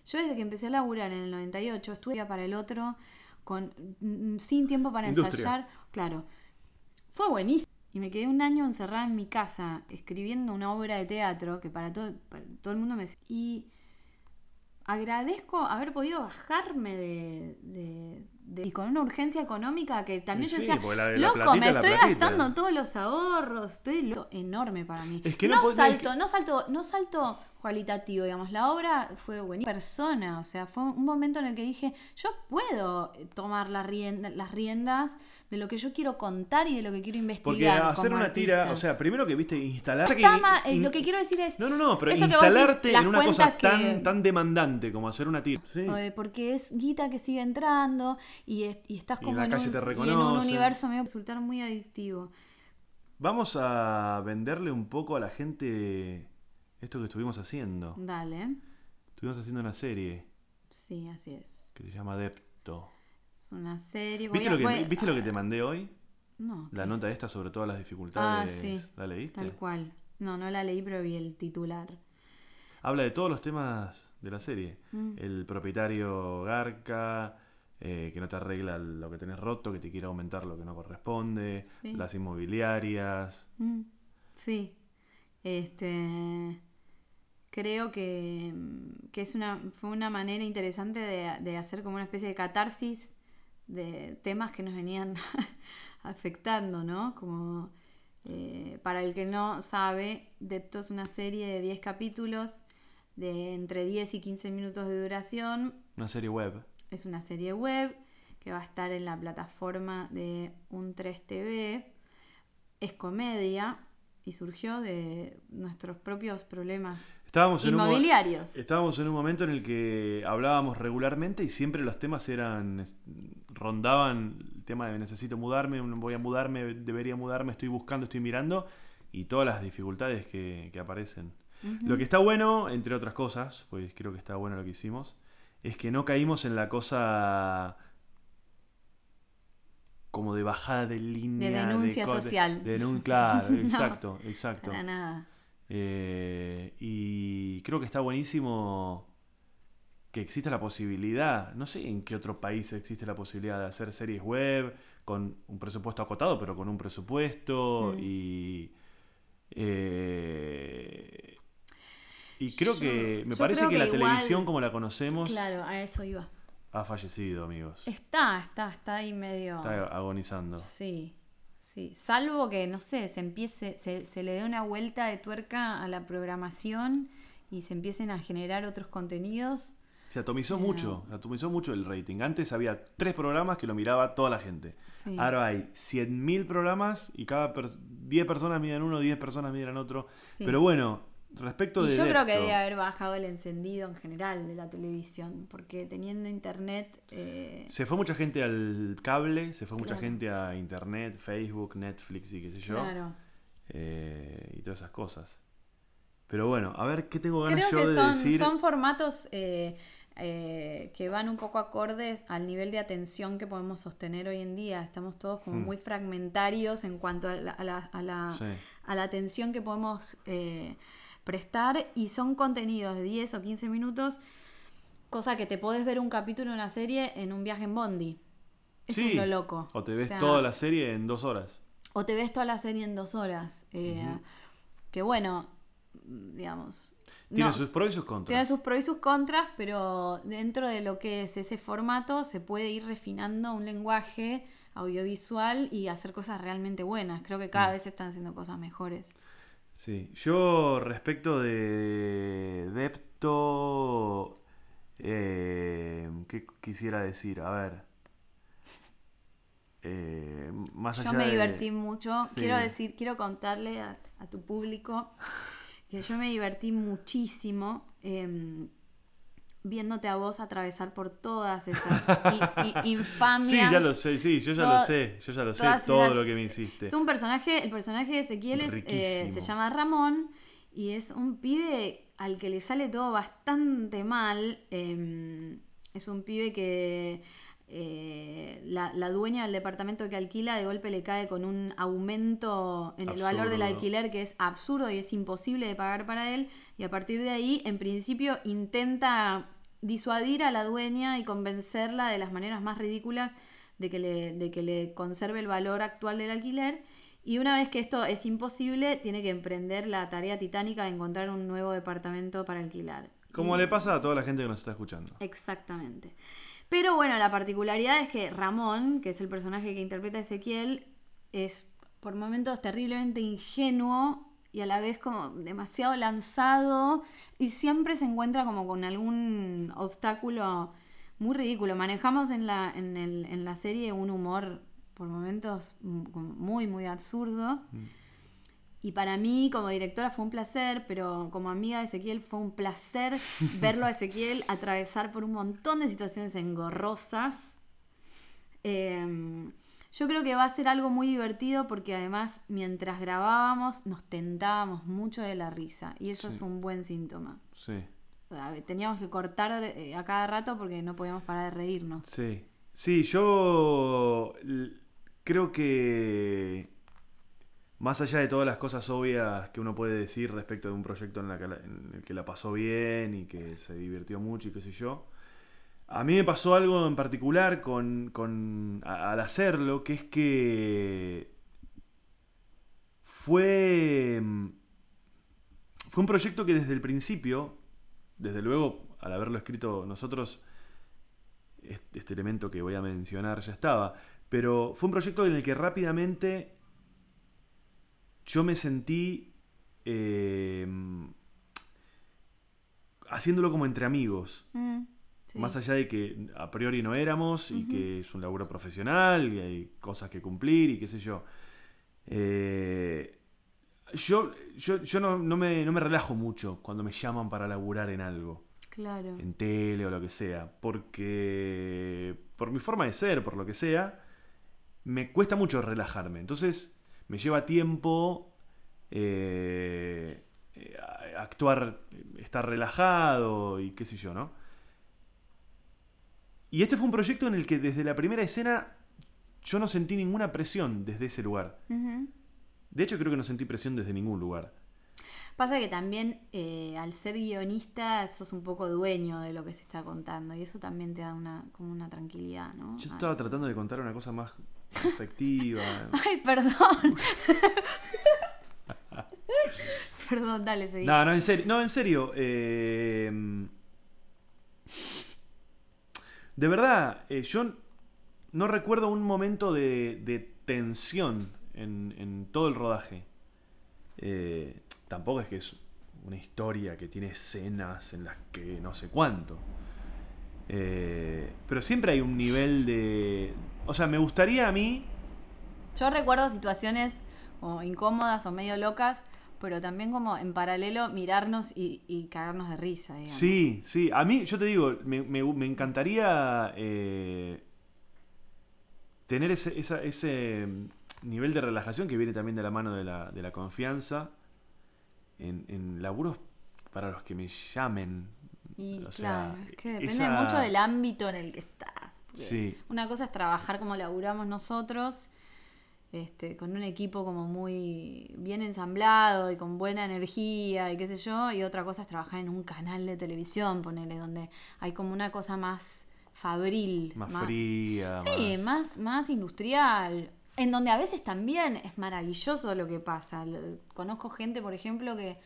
yo desde que empecé a laburar en el 98 estuve para el otro con mm, sin tiempo para Industria. ensayar. Claro, fue buenísimo. Y me quedé un año encerrada en mi casa escribiendo una obra de teatro que para todo, para todo el mundo me... Y agradezco haber podido bajarme de, de- de- y con una urgencia económica que también Y yo sí, decía, porque la- la loco, platita me estoy platita". gastando todos los ahorros, estoy lo- enorme para mí. Es que no salto, no salto, no salto cualitativo, digamos, la obra fue buenísima persona, o sea, fue un momento en el que dije, yo puedo tomar la rienda- las riendas de lo que yo quiero contar y de lo que quiero investigar. Porque hacer una tira, o sea, primero que viste instalar. Eh, lo que quiero decir es No, no, no, pero decís, instalarte las en una cosa que- tan, tan demandante como hacer una tira. Sí. Porque es guita que sigue entrando y, es- y estás Y como la en, calle un, te y en un reconoce. universo medio resultar muy adictivo. Vamos a venderle un poco a la gente esto que estuvimos haciendo. Dale. Estuvimos haciendo una serie Sí, así es. que se llama Adepto. Es una serie. ¿Viste, a- lo que, voy- ¿Viste lo que te mandé hoy? No. La nota esta sobre todas las dificultades. Ah, sí. ¿La leíste? Tal cual. No, no la leí, pero vi el titular. Habla de todos los temas de la serie. Mm. El propietario Garca, eh, que no te arregla lo que tenés roto, que te quiere aumentar lo que no corresponde, Sí. las inmobiliarias. Mm, Sí. Este. Creo que, mm, que es una, fue una manera interesante de, de hacer como una especie de catarsis de temas que nos venían afectando, ¿no? Como eh, para el que no sabe, Depto es una serie de 10 capítulos de entre 10 y 15 minutos de duración. Una serie web. Es una serie web que va a estar en la plataforma de un 3TV. Es comedia y surgió de nuestros propios problemas Estábamos en, un, mo- inmobiliarios. estábamos en un momento en el que hablábamos regularmente y siempre los temas eran. rondaban el tema de necesito mudarme, voy a mudarme, debería mudarme, estoy buscando, estoy mirando. Y todas las dificultades que, que aparecen. Lo que está bueno, entre otras cosas, pues creo que está bueno lo que hicimos, es que no caímos en la cosa como de bajada de línea. De denuncia social. de claro, No, exacto, exacto. Para nada. Eh, y creo que está buenísimo que exista la posibilidad, no sé en qué otro país existe la posibilidad de hacer series web con un presupuesto acotado, pero con un presupuesto Mm. y... eh, y creo Yo- que me parece que, que la igual- televisión como la conocemos Claro, a eso iba. ha fallecido, amigos. Está, está, está ahí medio. Está agonizando. Sí, sí. Salvo que, no sé, se empiece, se, se le dé una vuelta de tuerca a la programación y se empiecen a generar otros contenidos. Se atomizó Pero- mucho, se atomizó mucho el rating. Antes había tres programas que lo miraba toda la gente. Sí. Ahora hay 100.000 programas y cada per- 10 personas miran uno, 10 personas miran otro. Sí. Pero bueno, respecto Y de yo creo que debe haber bajado el encendido en general de la televisión, porque teniendo internet, eh, se fue mucha gente al cable, se fue mucha gente a internet, Facebook, Netflix y qué sé yo. claro. eh, y todas esas cosas. Pero bueno, a ver qué tengo ganas Creo yo que de son, decir. son formatos eh, que van un poco acordes al nivel de atención que podemos sostener hoy en día. Estamos todos como Hmm. muy fragmentarios en cuanto a la, a la- a la- Sí. a la atención que podemos prestar y son contenidos de 10 o 15 minutos, cosa que te podés ver un capítulo de una serie en un viaje en Bondi. Eso Sí, es lo loco. O te ves sea, toda la serie en dos horas. o te ves toda la serie en dos horas. eh, Que bueno, digamos. Tiene no, sus pros y sus contras. tiene sus pros y sus contras, pero dentro de lo que es ese formato se puede ir refinando un lenguaje audiovisual y hacer cosas realmente buenas. Creo que Mm. cada vez se están haciendo cosas mejores. Sí, yo respecto de Depto, eh, ¿qué quisiera decir? A ver, eh, más allá Yo me de- divertí mucho. Sí. Quiero decir, quiero contarle a, a tu público que yo me divertí muchísimo em, viéndote a vos atravesar por todas esas infamias. Sí, ya lo sé, sí, yo ya Todo- lo sé, yo ya lo sé, todo esas- lo que me hiciste. Es un personaje, el personaje de Ezequiel es, eh, se llama Ramón y es un pibe al que le sale todo bastante mal. eh, es un pibe que eh, la, la dueña del departamento que alquila de golpe le cae con un aumento en el valor del alquiler que es absurdo y es imposible de pagar para él. Y a partir de ahí, en principio, intenta disuadir a la dueña y convencerla de las maneras más ridículas de que le, de que le conserve el valor actual del alquiler. Y una vez que esto es imposible, tiene que emprender la tarea titánica de encontrar un nuevo departamento para alquilar. Como Y- le pasa a toda la gente que nos está escuchando. Exactamente. Pero bueno, la particularidad es que Ramón, que es el personaje que interpreta Ezequiel, es por momentos terriblemente ingenuo y a la vez como demasiado lanzado y siempre se encuentra como con algún obstáculo muy ridículo. Manejamos en la, en el- en la serie un humor por momentos mm, muy, muy absurdo. Y para mí, como directora, fue un placer, pero como amiga de Ezequiel, fue un placer verlo a Ezequiel atravesar por un montón de situaciones engorrosas. Eh, yo creo que va a ser algo muy divertido porque además, mientras grabábamos, nos tentábamos mucho de la risa. Y eso Sí. es un buen síntoma. Sí. Teníamos que cortar eh, a cada rato porque no podíamos parar de reírnos. Sí. Sí, yo creo que más allá de todas las cosas obvias que uno puede decir respecto de un proyecto en, el que la pasó bien y que se divirtió mucho y qué sé yo, a mí me pasó algo en particular con, con- al hacerlo, que es que fue, mm, fue un proyecto que desde el principio, desde luego al haberlo escrito nosotros, este elemento que voy a mencionar ya estaba, pero fue un proyecto en el que rápidamente yo me sentí eh, haciéndolo como entre amigos. Mm, sí. Más allá de que a priori no éramos y que es un laburo profesional y hay cosas que cumplir y qué sé yo. Eh, yo yo, yo no, no me, no me relajo mucho cuando me llaman para laburar en algo, Claro. en tele o lo que sea, porque por mi forma de ser, por lo que sea, me cuesta mucho relajarme. Entonces me lleva tiempo eh, eh, actuar, estar relajado y qué sé yo, ¿no? Y este fue un proyecto en el que desde la primera escena yo no sentí ninguna presión desde ese lugar. De hecho, creo que no sentí presión desde ningún lugar. Pasa que también eh, al ser guionista sos un poco dueño de lo que se está contando y eso también te da una, como una tranquilidad, ¿no? Yo Ah. estaba tratando de contar una cosa más efectiva. Ay, perdón. perdón, dale, seguí. No, no, en serio. No, en serio. eh, de verdad, eh, yo no recuerdo un momento de, de tensión en, en todo el rodaje. Eh, tampoco es que es una historia que tiene escenas en las que no sé cuánto. Pero siempre hay un nivel de... O sea, me gustaría a mí... Yo recuerdo situaciones como incómodas o medio locas, pero también como en paralelo mirarnos y, y cagarnos de risa, digamos. Sí, sí. A mí, yo te digo, me, me- me encantaría eh, tener ese, esa- ese mm, nivel de relajación que viene también de la mano de la, de la confianza en, en laburos para los que me llamen. Y O sea, claro, es que depende esa- mucho del ámbito en el que estás. Porque Sí. Una cosa es trabajar como laburamos nosotros, este, con un equipo como muy bien ensamblado y con buena energía y qué sé yo, y otra cosa es trabajar en un canal de televisión, ponele, donde hay como una cosa más fabril. Más fría. Sí, más, más industrial. En donde a veces también es maravilloso lo que pasa. Conozco gente, por ejemplo, que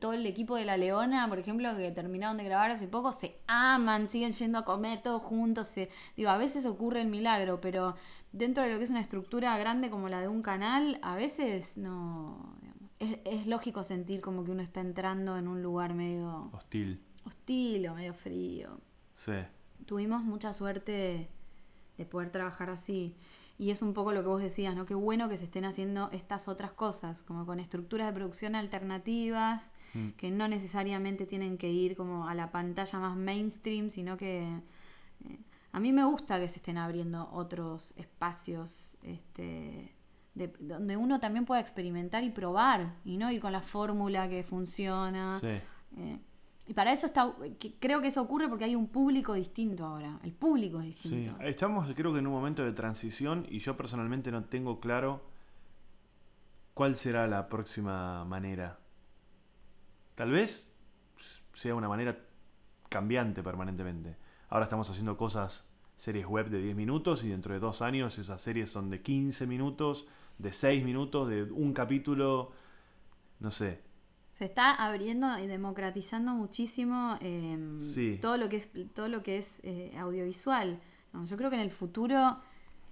todo el equipo de La Leona, por ejemplo, que terminaron de grabar hace poco, se aman, siguen yendo a comer todos juntos. Se, digo, a veces ocurre el milagro, pero dentro de lo que es una estructura grande como la de un canal, a veces no. digamos, es, es lógico sentir como que uno está entrando en un lugar medio Hostil. hostil o medio frío Sí. tuvimos mucha suerte de poder trabajar así. Y es un poco lo que vos decías, ¿no? Qué bueno que se estén haciendo estas otras cosas, como con estructuras de producción alternativas, Mm. que no necesariamente tienen que ir como a la pantalla más mainstream, sino que eh, a mí me gusta que se estén abriendo otros espacios este, de- donde uno también pueda experimentar y probar, y no ir con la fórmula que funciona. Sí. Eh, y para eso está, creo que eso ocurre porque hay un público distinto ahora. El público es Sí, distinto. estamos creo que en un momento de transición y yo personalmente no tengo claro cuál será la próxima manera. Tal vez sea una manera cambiante permanentemente. Ahora estamos haciendo cosas, series web de 10 minutos y dentro de dos años esas series son de 15 minutos, de 6 minutos, de un capítulo, no sé. Se está abriendo y democratizando muchísimo eh, Sí. todo lo que es, todo lo que es eh, audiovisual. No, yo creo que en el futuro,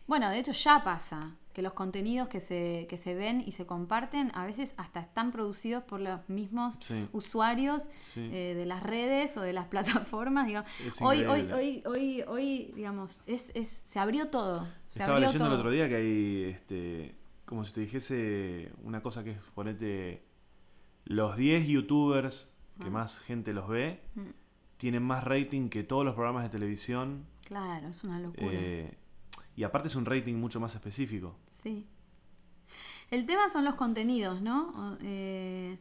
bueno, de hecho ya pasa, que los contenidos que se, que se ven y se comparten a veces hasta están producidos por los mismos Sí. usuarios Sí. eh, de las redes o de las plataformas. Digamos. Hoy, hoy, hoy, hoy, hoy, digamos, es, es, se abrió todo. Se Estaba abrió leyendo todo. el otro día que hay, este, como si te dijese una cosa que es, ponete, los 10 youtubers que Ah. más gente los ve, Mm, tienen más rating que todos los programas de televisión. Claro, es una locura. eh, y aparte es un rating mucho más específico. Sí. El tema son los contenidos, ¿no? Eh,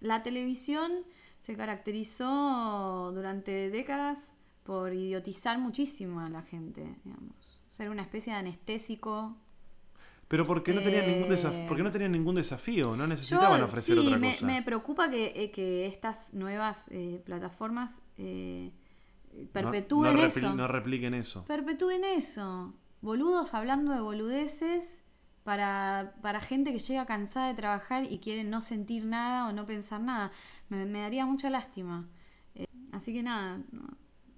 la televisión se caracterizó durante décadas por idiotizar muchísimo a la gente, digamos. Ser una especie de anestésico. Pero porque no tenían ningún Eh, desafío, porque no tenían ningún desafío, no necesitaban Yo, ofrecer sí, otra me, cosa. me preocupa que, eh, que estas nuevas eh, plataformas eh, No- perpetúen no, repli- eso. no repliquen eso. Perpetúen eso. Boludos hablando de boludeces para, para gente que llega cansada de trabajar y quiere no sentir nada o no pensar nada. Me, me daría mucha lástima. Eh, así que nada, no.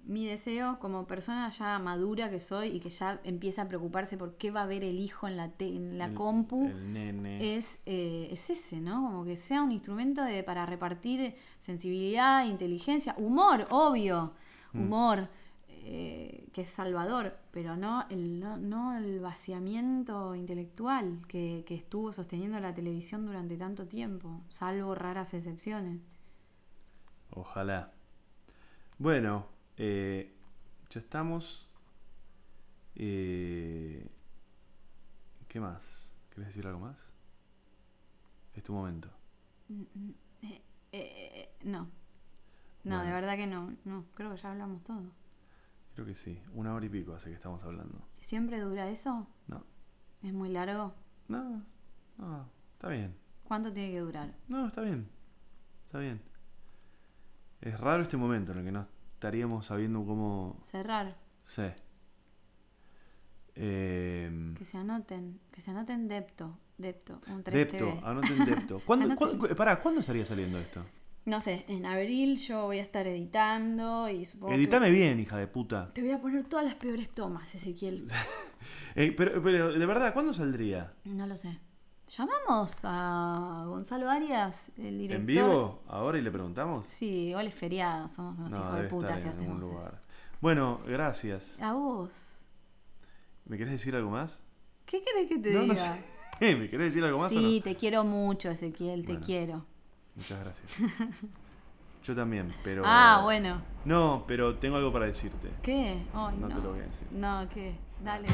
Mi deseo como persona ya madura que soy y que ya empieza a preocuparse por qué va a ver el hijo en la, te- en la El- compu El nene. es, eh, es ese, ¿no? Como que sea un instrumento de, para repartir sensibilidad, inteligencia, humor, obvio, Mm. humor, eh, que es salvador, pero no el, no, no el vaciamiento intelectual que, que estuvo sosteniendo la televisión durante tanto tiempo, salvo raras excepciones. Ojalá. Bueno, eh, ya estamos. Eh, ¿Qué más? ¿Querés decir algo más? Es tu momento. Eh, eh, no, no, de verdad que no, no, creo que ya hablamos todo. Creo que sí. Una hora y pico hace que estamos hablando. ¿Siempre dura eso? No. ¿Es muy largo? No, no, está bien. ¿Cuánto tiene que durar? No, está bien. Está bien. Es raro este momento en el que no estaríamos sabiendo cómo... Cerrar. Sí. Eh, Que se anoten, que se anoten Depto, Depto, un 3 Depto, TV. anoten Depto. ¿Cuándo, Anoten. cuándo- pará, ¿cuándo estaría saliendo esto? No sé, en abril yo voy a estar editando y supongo Editame que bien, hija de puta. te voy a poner todas las peores tomas, Ezequiel. Eh, pero, pero, de verdad, ¿cuándo saldría? No lo sé. Llamamos a Gonzalo Arias, el director. ¿En vivo? ¿Ahora y le preguntamos? Sí, igual es feriado, somos unos hijos de puta si hacemos lugar. eso. Bueno, gracias. A vos. ¿Me querés decir algo más? ¿Qué querés que te No, no diga? sé. ¿Me querés decir algo más o no? Sí, te quiero mucho, Ezequiel, te quiero. Muchas gracias. Yo también, pero... Ah, bueno. No, pero tengo algo para decirte. ¿Qué? No no, te lo voy a decir. No, ¿qué? Dale.